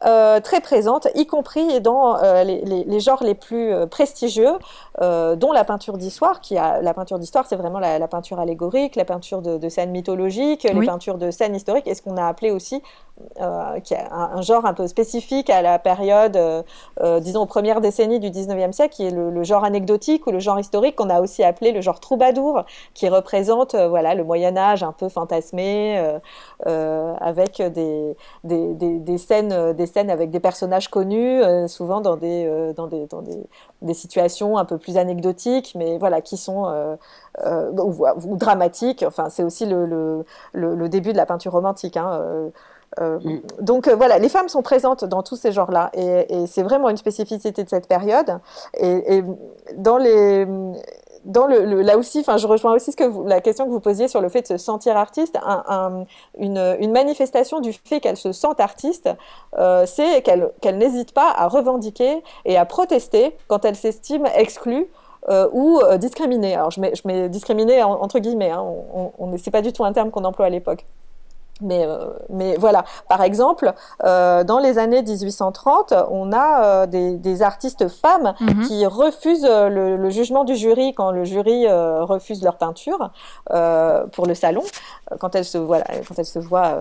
euh, très présentes, y compris dans euh, les, les, les, genres les plus euh, prestigieux, dont la peinture d'histoire. Qui a la peinture d'histoire, c'est vraiment la, la, peinture allégorique, la peinture de, de scènes mythologiques, oui. les peintures de scènes historiques, et ce qu'on a appelé aussi, qui a un, genre un peu spécifique à la période, disons aux premières décennies du 19e siècle, qui est le, genre anecdotique ou le genre historique, qu'on a aussi appelé le genre troubadour, qui représente voilà le Moyen Âge un peu fantasmé, avec des, des, des, des scènes des scènes avec des personnages connus, euh, souvent dans des, euh, dans, des, dans des, situations un peu plus anecdotiques, mais voilà, qui sont euh, dramatiques. Enfin, c'est aussi le, le, le, début de la peinture romantique. Hein, euh, mm. Donc euh, voilà, les femmes sont présentes dans tous ces genres-là, et, et c'est vraiment une spécificité de cette période. Et, et dans les dans le, le, là aussi, enfin, je rejoins aussi ce que vous, la question que vous posiez sur le fait de se sentir artiste. Un, un, une, une, manifestation du fait qu'elle se sente artiste, euh, c'est qu'elle qu n'hésite pas à revendiquer et à protester quand elle s'estime exclue euh, ou euh, discriminée. Alors je mets, je mets discriminée en, entre guillemets. Hein, on, on, c'est pas du tout un terme qu'on emploie à l'époque. Mais, euh, mais voilà, par exemple, euh, dans les années 1830, on a euh, des, des, artistes femmes mm -hmm. qui refusent le, le, jugement du jury quand le jury euh, refuse leur peinture pour le salon, quand elles se voilà, quand elles se voient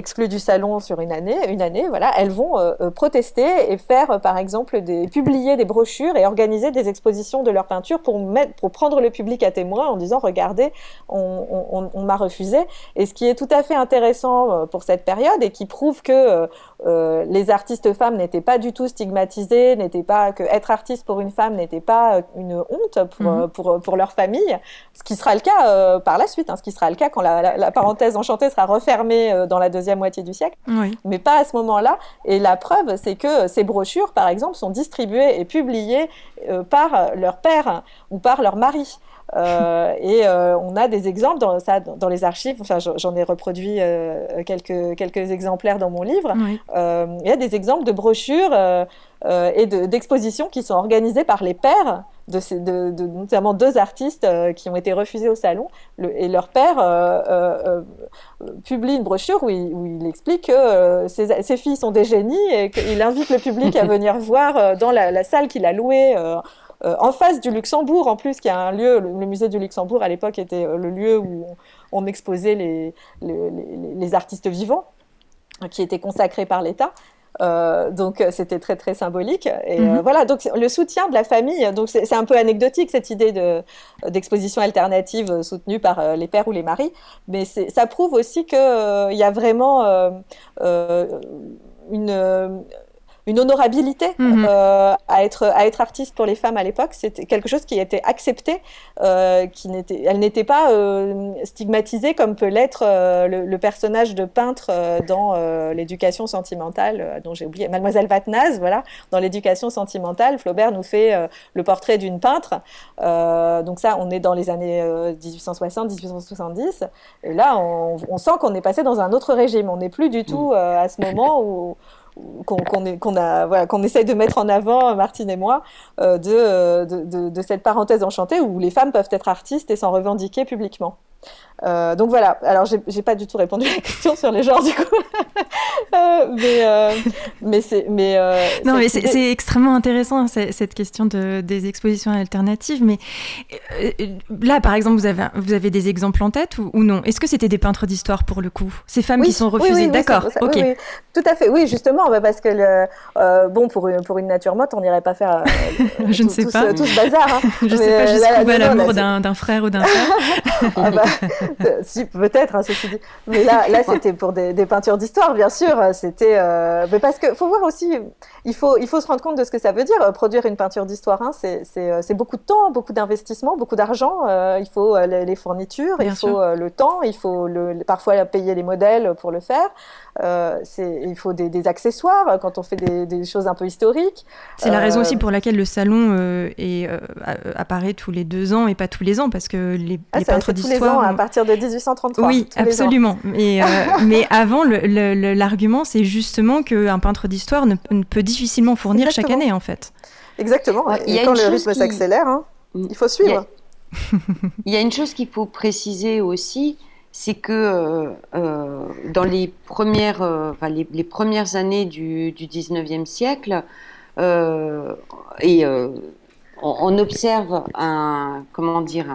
exclues du salon sur une année, une année, voilà, elles vont protester et faire, par exemple, des publier des brochures et organiser des expositions de leur peinture pour mettre, pour prendre le public à témoin en disant regardez, on, on, on m'a refusé. Et ce qui est tout à fait intéressant euh, pour cette période et qui prouve que euh, euh, les artistes femmes n'étaient pas du tout stigmatisées, n'étaient pas que être artiste pour une femme n'était pas une honte pour, -hmm. pour, pour leur famille, ce qui sera le cas euh, par la suite, hein, ce qui sera le cas quand la, la, la, parenthèse enchantée sera refermée euh, dans la deuxième moitié du siècle, oui. mais pas à ce moment-là. Et la preuve, c'est que ces brochures, par exemple, sont distribuées et publiées par leur père ou par leur mari. Euh, et euh, on a des exemples dans, ça, dans les archives. Enfin, j'en ai reproduit euh, quelques, quelques exemplaires dans mon livre. Oui. il y a des exemples de brochures et d'expositions de, qui sont organisées par les pères de, ces, de, de, notamment deux artistes qui ont été refusés au salon. Le, et leur père publie une brochure où il, où il explique que ses, ses, filles sont des génies et qu'il invite le public à venir voir dans la, la salle qu'il a louée en face du Luxembourg, en plus, qui est un lieu, le, musée du Luxembourg à l'époque était le lieu où on, exposait les, les, artistes vivants qui étaient consacrés par l'État. Euh, donc c'était très très symbolique et mhm. voilà donc le soutien de la famille donc c'est un peu anecdotique cette idée de d'exposition alternative soutenue par les pères ou les maris mais ça prouve aussi qu'il il y a vraiment une une honorabilité mhm. euh, à, être, à être artiste pour les femmes à l'époque. C'était quelque chose qui était accepté, euh, qui n'était, elle n'était pas euh, stigmatisée comme peut l'être le, personnage de peintre dans l'éducation sentimentale, dont j'ai oublié, Mademoiselle Vatnaz, voilà, dans l'éducation sentimentale, Flaubert nous fait le portrait d'une peintre. donc ça, on est dans les années 1860-1870. Et là, on, on sent qu'on est passé dans un autre régime. On n'est plus du tout à ce moment où qu'on a voilà, qu'on essaye de mettre en avant Martine et moi euh, de, de, cette parenthèse enchantée où les femmes peuvent être artistes et s'en revendiquer publiquement. Euh, donc voilà, alors j'ai pas du tout répondu à la question sur les genres du coup, euh, mais euh, mais c'est mais non mais c'est extrêmement intéressant cette question de, des expositions alternatives. Mais là, par exemple, vous avez vous avez des exemples en tête ou, non? Est-ce que c'était des peintres d'histoire pour le coup? Ces femmes qui sont refusées, d'accord Ok, tout à fait. Oui, justement, bah, parce que le, bon pour une, pour une nature morte, on n'irait pas faire je ne sais tout, pas tout ce bazar. Hein. je ne sais pas jusqu'où l'amour d'un frère ou d'un frère. ah bah, si, peut-être, hein, ceci dit. Mais là, là c'était pour des, peintures d'histoire, bien sûr. C'était, euh, mais parce que faut voir aussi, il faut, il faut se rendre compte de ce que ça veut dire. Produire une peinture d'histoire, hein, c'est, euh, c'est, beaucoup de temps, beaucoup d'investissement, beaucoup d'argent. Euh, il faut les, fournitures, il faut le temps, il faut le, parfois payer les modèles pour le faire. C'est, il faut des, accessoires quand on fait des, choses un peu historiques. C'est la raison aussi pour laquelle le salon est, apparaît tous les deux ans et pas tous les ans, parce que les, ah, les peintres d'histoire. à partir de 1833. Oui, absolument. Mais, mais avant, l'argument, c'est justement qu'un peintre d'histoire ne, peut difficilement fournir chaque année, en fait. Exactement. Et quand le rythme s'accélère, hein, mm. il faut suivre. Il y a, une chose qu'il faut préciser aussi, c'est que euh, euh, dans les premières, euh, les, premières années du, du 19e siècle, et on, observe un, comment dire,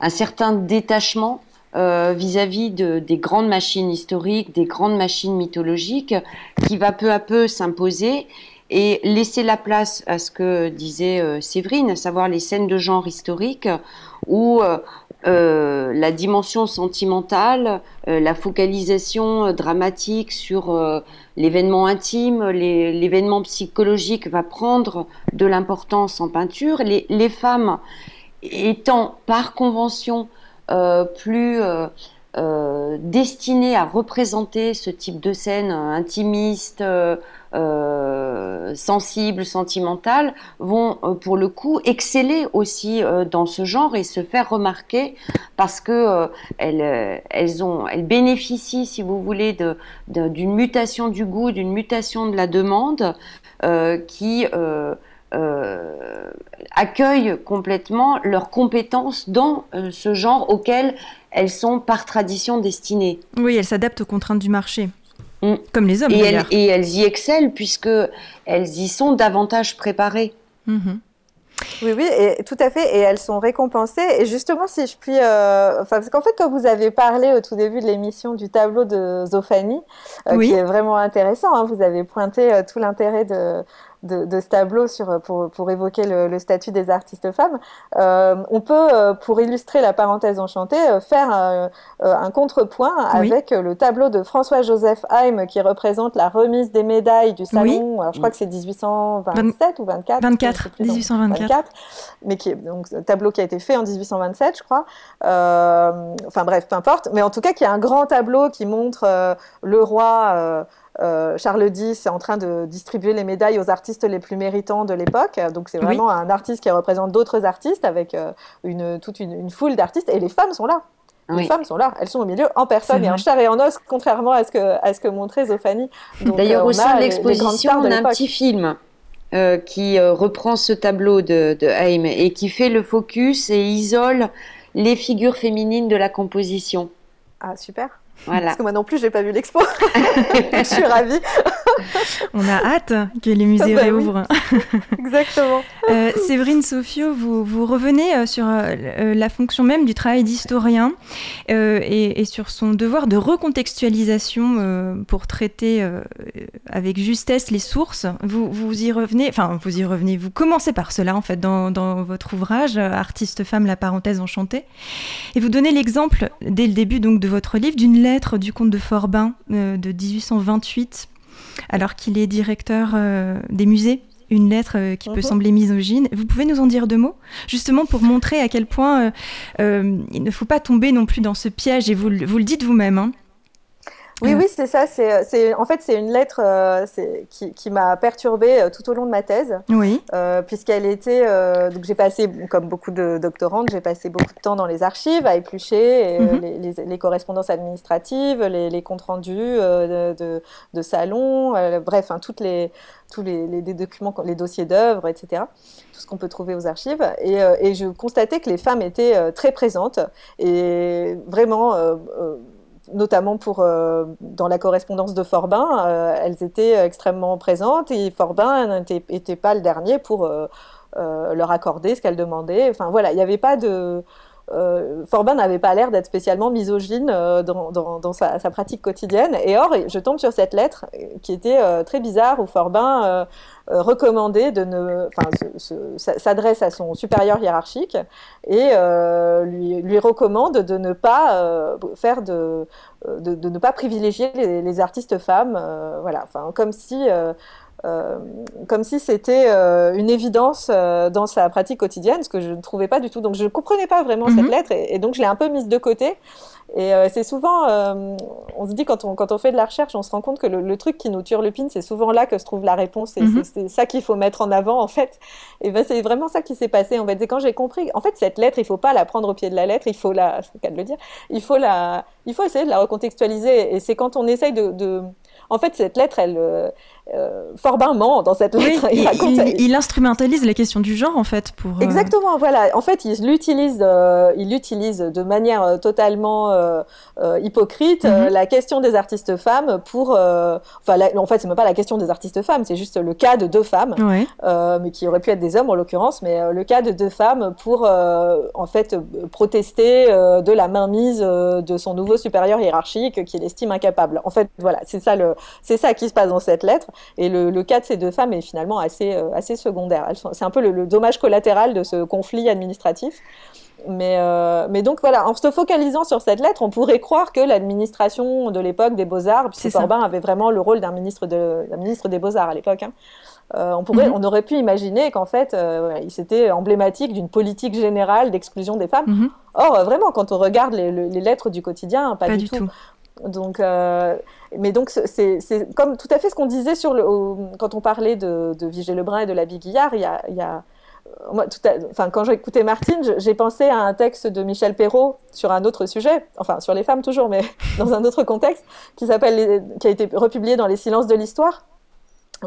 un certain détachement vis-à-vis de, des grandes machines historiques, des grandes machines mythologiques, qui va peu à peu s'imposer et laisser la place à ce que disait Séverine, à savoir les scènes de genre historiques, où euh, la dimension sentimentale, la focalisation dramatique sur l'événement intime, l'événement psychologique va prendre de l'importance en peinture. Les, les femmes étant par convention euh, plus euh, euh, destinés à représenter ce type de scène intimiste, sensible, sentimentale, vont pour le coup exceller aussi dans ce genre et se faire remarquer parce que elles, elles, ont, elles bénéficient, si vous voulez, d'une mutation du goût, d'une mutation de la demande qui euh, accueillent complètement leurs compétences dans euh, ce genre auquel elles sont par tradition destinées. Oui, elles s'adaptent aux contraintes du marché. Mm. Comme les hommes et elles, et elles y excellent puisque elles y sont davantage préparées. Mm-hmm. Oui, oui, et tout à fait. Et elles sont récompensées. Et justement, si je puis, euh, enfin, parce qu'en fait, quand vous avez parlé au tout début de l'émission du tableau de Zofani, qui est vraiment intéressant, hein, vous avez pointé tout l'intérêt de de, ce tableau sur, pour, pour évoquer le, statut des artistes femmes, euh, on peut, euh, pour illustrer la parenthèse enchantée, euh, faire un, contrepoint avec le tableau de François-Joseph Haim qui représente la remise des médailles du salon. Alors, je crois que c'est 1827 ou 24. 24, 1824. mais qui est donc un tableau qui a été fait en 1827, je crois. enfin bref, peu importe. Mais en tout cas, qui est un grand tableau qui montre le roi. Euh, Charles X est en train de distribuer les médailles aux artistes les plus méritants de l'époque. Donc c'est vraiment un artiste qui représente d'autres artistes avec euh, une, toute une, foule d'artistes. Et les femmes sont là. Les femmes sont là, elles sont au milieu en personne et en chair et en os, contrairement à ce que, à ce que montrait. D'ailleurs, euh, au sein de l'exposition, on a un petit film qui reprend ce tableau de, de Haim et qui fait le focus et isole les figures féminines de la composition. Ah, super. Parce que moi non plus, j'ai pas vu l'expo. je suis ravie. On a hâte que les musées bah réouvrent. Exactement. Euh, Séverine Sofio, vous, vous revenez euh, sur euh, la fonction même du travail d'historien et, sur son devoir de recontextualisation pour traiter avec justesse les sources. Vous, vous y revenez, enfin vous y revenez, vous commencez par cela en fait dans, dans votre ouvrage Artiste femme, la parenthèse enchantée. Et vous donnez l'exemple dès le début donc de votre livre d'une lettre du comte de Forbin de 1828 alors qu'il est directeur euh, des musées une lettre euh, qui peut mhm. sembler misogyne. Vous pouvez nous en dire deux mots Justement pour montrer à quel point euh, il ne faut pas tomber non plus dans ce piège, et vous, vous le dites vous-même. Hein. Oui, oui, c'est ça. C'est, en fait, c'est une lettre qui, qui m'a perturbée tout au long de ma thèse. Oui. puisqu'elle était. donc, j'ai passé, comme beaucoup de doctorantes, j'ai passé beaucoup de temps dans les archives à éplucher mhm. les, les, correspondances administratives, les, comptes rendus de, de, de salons, bref, hein, toutes les, tous les, les, documents, les dossiers d'œuvres, etc. Tout ce qu'on peut trouver aux archives. Et, et, je constatais que les femmes étaient très présentes et vraiment notamment euh, dans la correspondance de Forbin, euh, elles étaient extrêmement présentes et Forbin n'était pas le dernier pour euh, leur accorder ce qu'elles demandaient. Enfin voilà, il n'y avait pas de Forbin n'avait pas l'air d'être spécialement misogyne dans, sa, pratique quotidienne. Et or, je tombe sur cette lettre qui était très bizarre où Forbin recommandait de ne, enfin, s'adresse à son supérieur hiérarchique et lui, recommande de ne pas faire de, de, ne pas privilégier les, les artistes femmes. voilà, enfin, comme si euh, comme si c'était euh, une évidence euh, dans sa pratique quotidienne, ce que je ne trouvais pas du tout. Donc je ne comprenais pas vraiment cette mhm. lettre et, donc je l'ai un peu mise de côté. Et c'est souvent, on se dit quand on, quand on fait de la recherche, on se rend compte que le, truc qui nous turlupine, c'est souvent là que se trouve la réponse et mhm. c'est ça qu'il faut mettre en avant en fait. Et ben c'est vraiment ça qui s'est passé en fait. C'est quand j'ai compris, en fait cette lettre, il faut pas la prendre au pied de la lettre, il faut la, c'est le cas de le dire, il faut la, il faut essayer de la recontextualiser. Et c'est quand on essaye de, de en fait, cette lettre, elle, euh, euh Forbin dans cette lettre. il, instrumentalise la question du genre, en fait, pour. Euh, Exactement, voilà. En fait, il l'utilise, euh, il l'utilise de manière totalement hypocrite mhm. la question des artistes femmes pour. Enfin, en fait, c'est même pas la question des artistes femmes, c'est juste le cas de deux femmes, mais qui auraient pu être des hommes en l'occurrence, mais le cas de deux femmes pour, en fait, protester de la mainmise de son nouveau supérieur hiérarchique qu'il estime incapable. En fait, voilà, c'est ça le, c'est ça qui se passe dans cette lettre. Et le, cas de ces deux femmes est finalement assez, euh, assez secondaire. C'est un peu le, dommage collatéral de ce conflit administratif. Mais, euh, mais, donc voilà, en se focalisant sur cette lettre, on pourrait croire que l'administration de l'époque des Beaux-Arts, puisque Corbin avait vraiment le rôle d'un ministre, de, ministre des Beaux-Arts à l'époque, hein, euh, on, pourrait, mhm. on aurait pu imaginer qu'en fait, c'était emblématique d'une politique générale d'exclusion des femmes. Mhm. Or, vraiment, quand on regarde les, lettres du quotidien, pas, du, tout. Donc, euh, mais donc c'est comme tout à fait ce qu'on disait sur le, quand on parlait de, de Vigée Lebrun et de la Guillard. Il y a, y a moi, tout enfin, quand j'ai écouté Martine, j'ai pensé à un texte de Michel Perrault sur un autre sujet, enfin sur les femmes toujours, mais dans un autre contexte, qui s'appelle, qui a été republié dans Les Silences de l'Histoire,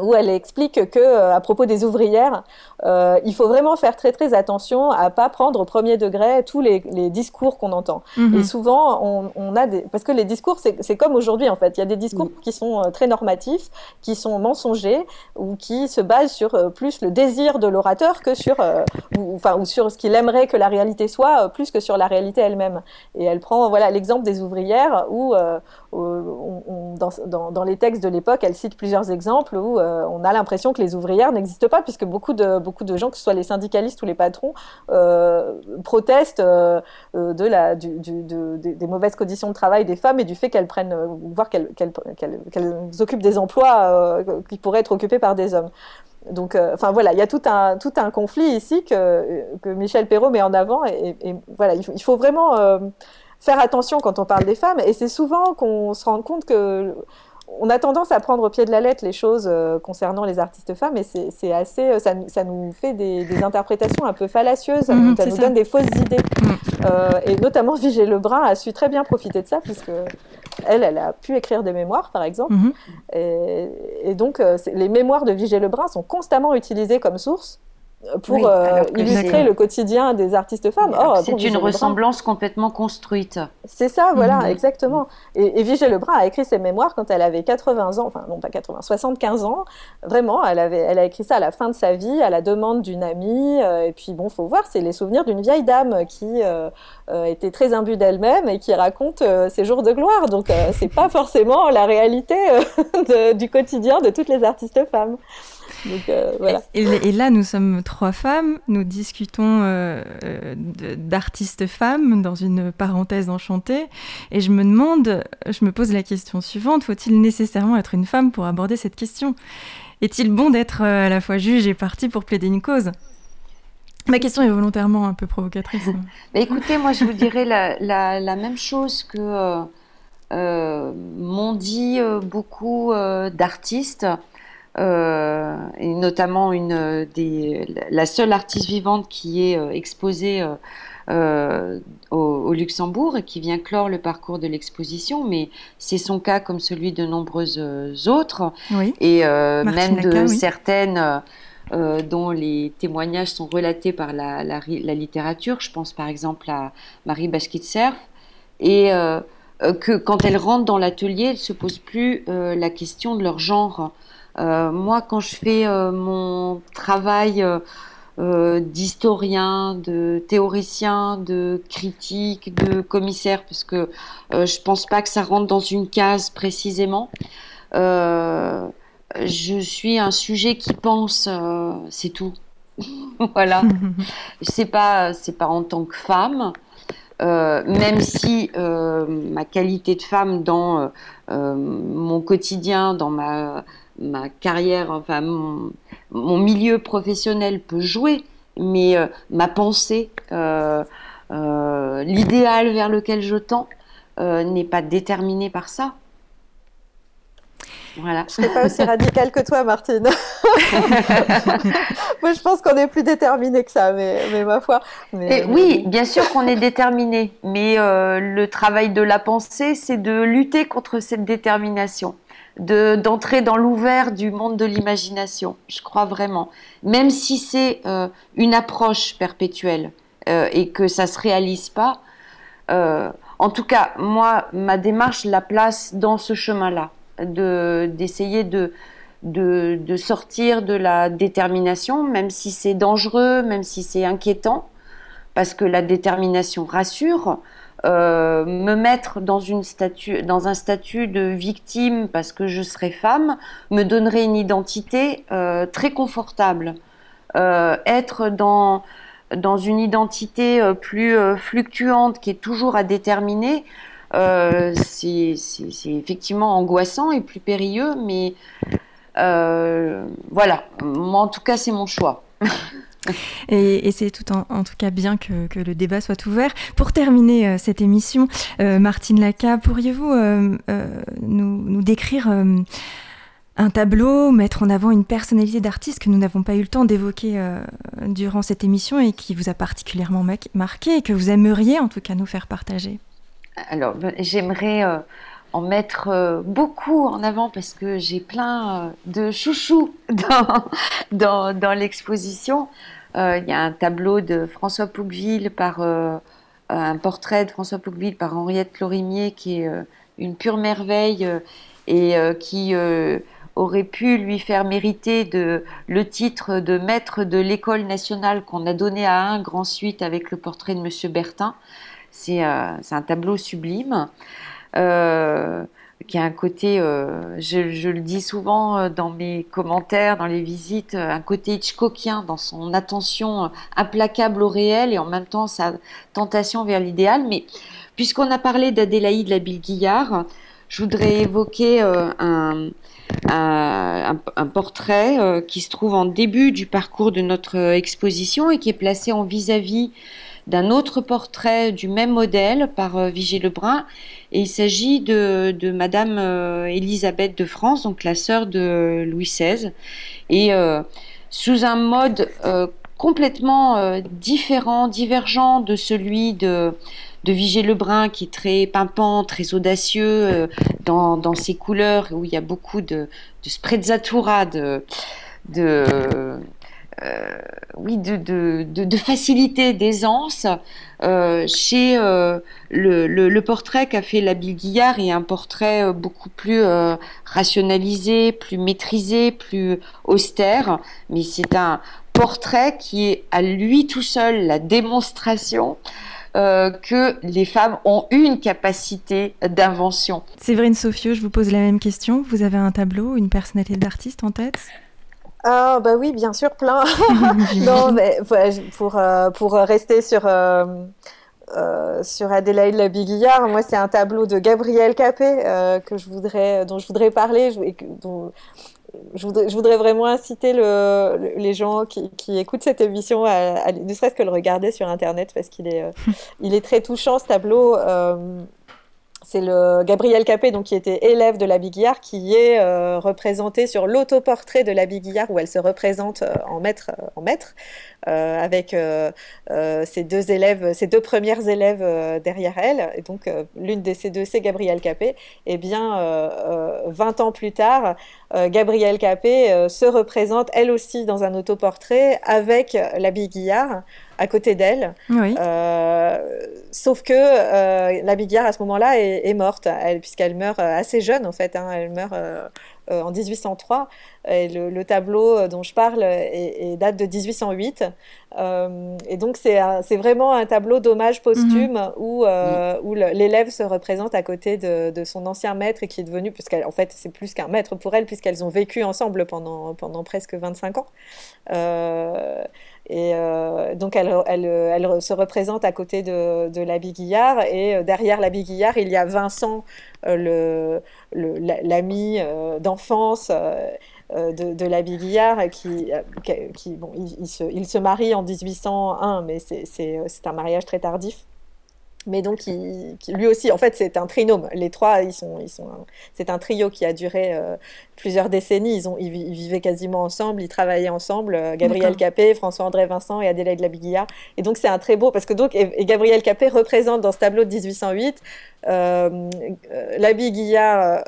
où elle explique que euh, à propos des ouvrières, euh, il faut vraiment faire très très attention à pas prendre au premier degré tous les, les discours qu'on entend. Mhm. Et souvent, on, on, a des parce que les discours, c'est comme aujourd'hui en fait. Il y a des discours qui sont euh, très normatifs, qui sont mensongers ou qui se basent sur euh, plus le désir de l'orateur que sur ou, enfin ou sur ce qu'il aimerait que la réalité soit, plus que sur la réalité elle-même. Et elle prend voilà l'exemple des ouvrières où dans, les textes de l'époque, elle cite plusieurs exemples où euh, on a l'impression que les ouvrières n'existent pas, puisque beaucoup de, beaucoup de gens, que ce soit les syndicalistes ou les patrons, euh, protestent euh, des mauvaises conditions de travail des femmes et du fait qu'elles prennent, voire qu'elles occupent des emplois qui pourraient être occupés par des hommes. Donc, enfin voilà, il y a tout un, tout un conflit ici que, que Michel Perrault met en avant, et, voilà, il faut, vraiment faire attention quand on parle des femmes, et c'est souvent qu'on se rend compte que on a tendance à prendre au pied de la lettre les choses euh, concernant les artistes femmes, et c'est assez, euh, ça, ça, nous fait des, interprétations un peu fallacieuses, mhm, ça nous donne des fausses idées. Mhm. Euh, et notamment Vigée Lebrun a su très bien profiter de ça, puisque elle, elle a pu écrire des mémoires, par exemple. Et, et, donc, les mémoires de Vigée Lebrun sont constamment utilisées comme source pour euh, illustrer le quotidien des artistes femmes. Oh, c'est une ressemblance complètement construite. C'est ça, voilà, mhm. exactement. Et, et Vigée Lebrun a écrit ses mémoires quand elle avait 80 ans, enfin non pas 80, 75 ans. Vraiment, elle, avait, elle a écrit ça à la fin de sa vie, à la demande d'une amie. Euh, et puis bon, faut voir, c'est les souvenirs d'une vieille dame qui euh, était très imbue d'elle-même et qui raconte ses jours de gloire. Donc c'est pas forcément la réalité du quotidien de toutes les artistes femmes. Euh, et, là, nous sommes trois femmes, nous discutons euh, euh, d'artistes femmes dans une parenthèse enchantée, et je me demande, je me pose la question suivante, faut-il nécessairement être une femme pour aborder cette question? Est-il bon d'être à la fois juge et partie pour plaider une cause? Ma question est volontairement un peu provocatrice. écoutez, moi je vous dirais la, même chose que m'ont dit beaucoup d'artistes. Euh, et notamment une des, la seule artiste vivante qui est euh, exposée euh, au, Luxembourg et qui vient clore le parcours de l'exposition, mais c'est son cas comme celui de nombreuses autres, et même de certaines dont les témoignages sont relatés par la, la, littérature. Je pense par exemple à Marie Bashkitser, et que quand elles rentrent dans l'atelier, elles ne se posent plus la question de leur genre. Euh, moi, quand je fais euh, mon travail euh, d'historien, de théoricien, de critique, de commissaire, parce que je pense pas que ça rentre dans une case précisément. je suis un sujet qui pense, c'est tout. voilà. c'est pas, c'est pas en tant que femme. même si ma qualité de femme dans mon quotidien, dans ma ma carrière, enfin mon, milieu professionnel peut jouer, mais euh, ma pensée, euh, euh, l'idéal vers lequel je tends, n'est pas déterminé par ça. Voilà. Je ne pas aussi radicale que toi, Martine. Moi, je pense qu'on est plus déterminé que ça, mais, ma foi. oui, bien sûr qu'on est déterminé, mais le travail de la pensée, c'est de lutter contre cette détermination d'entrer dans l'ouvert du monde de l'imagination. Je crois vraiment. Même si c'est euh, une approche perpétuelle euh, et que ça se réalise pas, euh, en tout cas, moi, ma démarche la place dans ce chemin-là, d'essayer de, de, de, sortir de la détermination, même si c'est dangereux, même si c'est inquiétant, parce que la détermination rassure. Euh, me mettre dans, un statut de victime parce que je serais femme me donnerait une identité euh, très confortable. Euh, être dans, dans une identité plus fluctuante qui est toujours à déterminer, c'est effectivement angoissant et plus périlleux, mais voilà, en tout cas c'est mon choix. Et, c'est tout en, tout cas bien que, le débat soit ouvert. Pour terminer euh, cette émission, euh, Martine Laca, pourriez-vous euh, nous, décrire un tableau, mettre en avant une personnalité d'artiste que nous n'avons pas eu le temps d'évoquer durant cette émission et qui vous a particulièrement marqué et que vous aimeriez en tout cas nous faire partager? Alors, ben, j'aimerais en mettre beaucoup en avant parce que j'ai plein de chouchous dans, dans l'exposition. Euh, il y a un tableau de François Pouqueville par euh, un portrait de François Pouqueville par Henriette Lorimier qui est euh, une pure merveille et qui aurait pu lui faire mériter le titre de maître de l'école nationale qu'on a donné à un grand suite avec le portrait de Monsieur Bertin. C'est un tableau sublime qui a un côté, euh, je, le dis souvent euh, dans mes commentaires, dans les visites, euh, un côté Hitchcockien dans son attention implacable au réel et en même temps sa tentation vers l'idéal. Mais puisqu'on a parlé d'Adélaïde Labille-Guillard, je voudrais évoquer un, un, portrait qui se trouve en début du parcours de notre exposition et qui est placé en vis-à-vis vis à vis d'un autre portrait du même modèle par euh, Vigée Lebrun. Et il s'agit de, Madame euh, Élisabeth de France, donc la sœur de Louis XVI. Et euh, sous un mode complètement différent, divergent de celui de, de Vigée Lebrun, qui est très pimpant, très audacieux dans, ses couleurs, où il y a beaucoup de, sprezzatura, de, oui, de, de, facilité, d'aisance. Euh, chez euh, le, portrait qu'a fait l'habile Guillard est un portrait beaucoup plus rationalisé, plus maîtrisé, plus austère, mais c'est un portrait qui est à lui tout seul la démonstration que les femmes ont une capacité d'invention. Séverine Sofieux, je vous pose la même question. Vous avez un tableau, une personnalité d'artiste en tête? Ah bah oui, bien sûr, plein. non, mais pour, euh, pour rester sur, euh, euh, sur Adélaïde Labiguillard, moi c'est un tableau de Gabriel Capet que je voudrais, dont je voudrais parler, je, je, voudrais, je voudrais, vraiment inciter le, les gens qui, qui, écoutent cette émission à, ne serait-ce que le regarder sur Internet parce qu'il est, il est très touchant ce tableau c'est le Gabriel Capet, donc qui était élève de la Biguillard, qui est euh, représenté sur l'autoportrait de la Biguillard, où elle se représente euh, en maître, euh, en maître avec ses deux élèves, ses deux premières élèves derrière elle. Et donc l'une de ces deux, c'est Gabriel Capet. Et eh bien, 20 ans plus tard, Gabrielle Capet se représente elle aussi dans un autoportrait avec la Biguillard à côté d'elle. Euh, sauf que euh, la Biguillard, à ce moment-là, est, morte, puisqu'elle meurt euh, assez jeune, en fait. Hein. elle meurt en 1803. Et le, tableau dont je parle est, date de 1808. et donc, c'est vraiment un tableau d'hommage posthume mhm. où, où l'élève se représente à côté de, son ancien maître et qui est devenu, puisqu'en en fait, c'est plus qu'un maître pour elle, puisqu'elles ont vécu ensemble pendant, pendant presque 25 ans. Et euh, donc, elle, elle, elle, se représente à côté de, de l'habit Guillard. Et euh, derrière l'habit Guillard, il y a Vincent, euh, l'ami d'enfance de, de l'habit Guillard, qui, bon, il, se, il, se, marie en 1801, mais c'est un mariage très tardif mais donc lui aussi, en fait, c'est un trinôme. Les trois, ils sont, ils sont, c'est un trio qui a duré euh, plusieurs décennies. Ils ont, ils, vivaient quasiment ensemble, ils travaillaient ensemble. Euh, Gabriel Capet, François-André Vincent et Adélaïde Labiguillard. Et donc c'est un très beau parce que donc et, Gabriel Capet représente dans ce tableau de 1808 euh, euh Labiguillard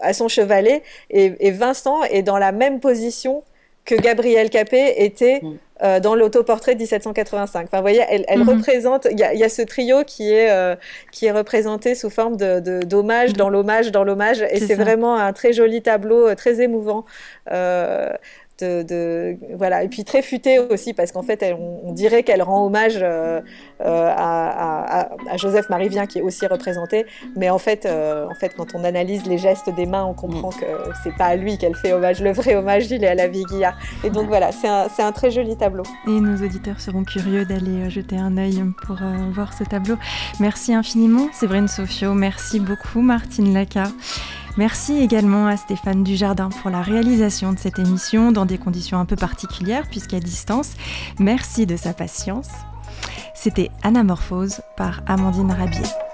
à, son chevalet et, et Vincent est dans la même position que Gabriel Capet était mm. euh, dans l'autoportrait de 1785. Enfin, vous voyez, elle, mm-hmm. représente. Il y, a ce trio qui est euh, qui est représenté sous forme de d'hommage dans l'hommage dans l'hommage, et c'est vraiment un très joli tableau, euh, très émouvant de, voilà. Et puis très futée aussi parce qu'en fait on, dirait qu'elle rend hommage euh, euh, à, Joseph Marivien qui est aussi représenté. Mais en fait euh, en fait quand on analyse les gestes des mains on comprend que c'est pas à lui qu'elle fait hommage. Le vrai hommage il est à la vie Guillard et donc voilà c'est un, un, très joli tableau. Et nos auditeurs seront curieux d'aller jeter un œil pour voir ce tableau. Merci infiniment Séverine Sofio merci beaucoup Martine Laca Merci également à Stéphane Dujardin pour la réalisation de cette émission dans des conditions un peu particulières puisqu'à distance. Merci de sa patience. C'était Anamorphose par Amandine Rabier.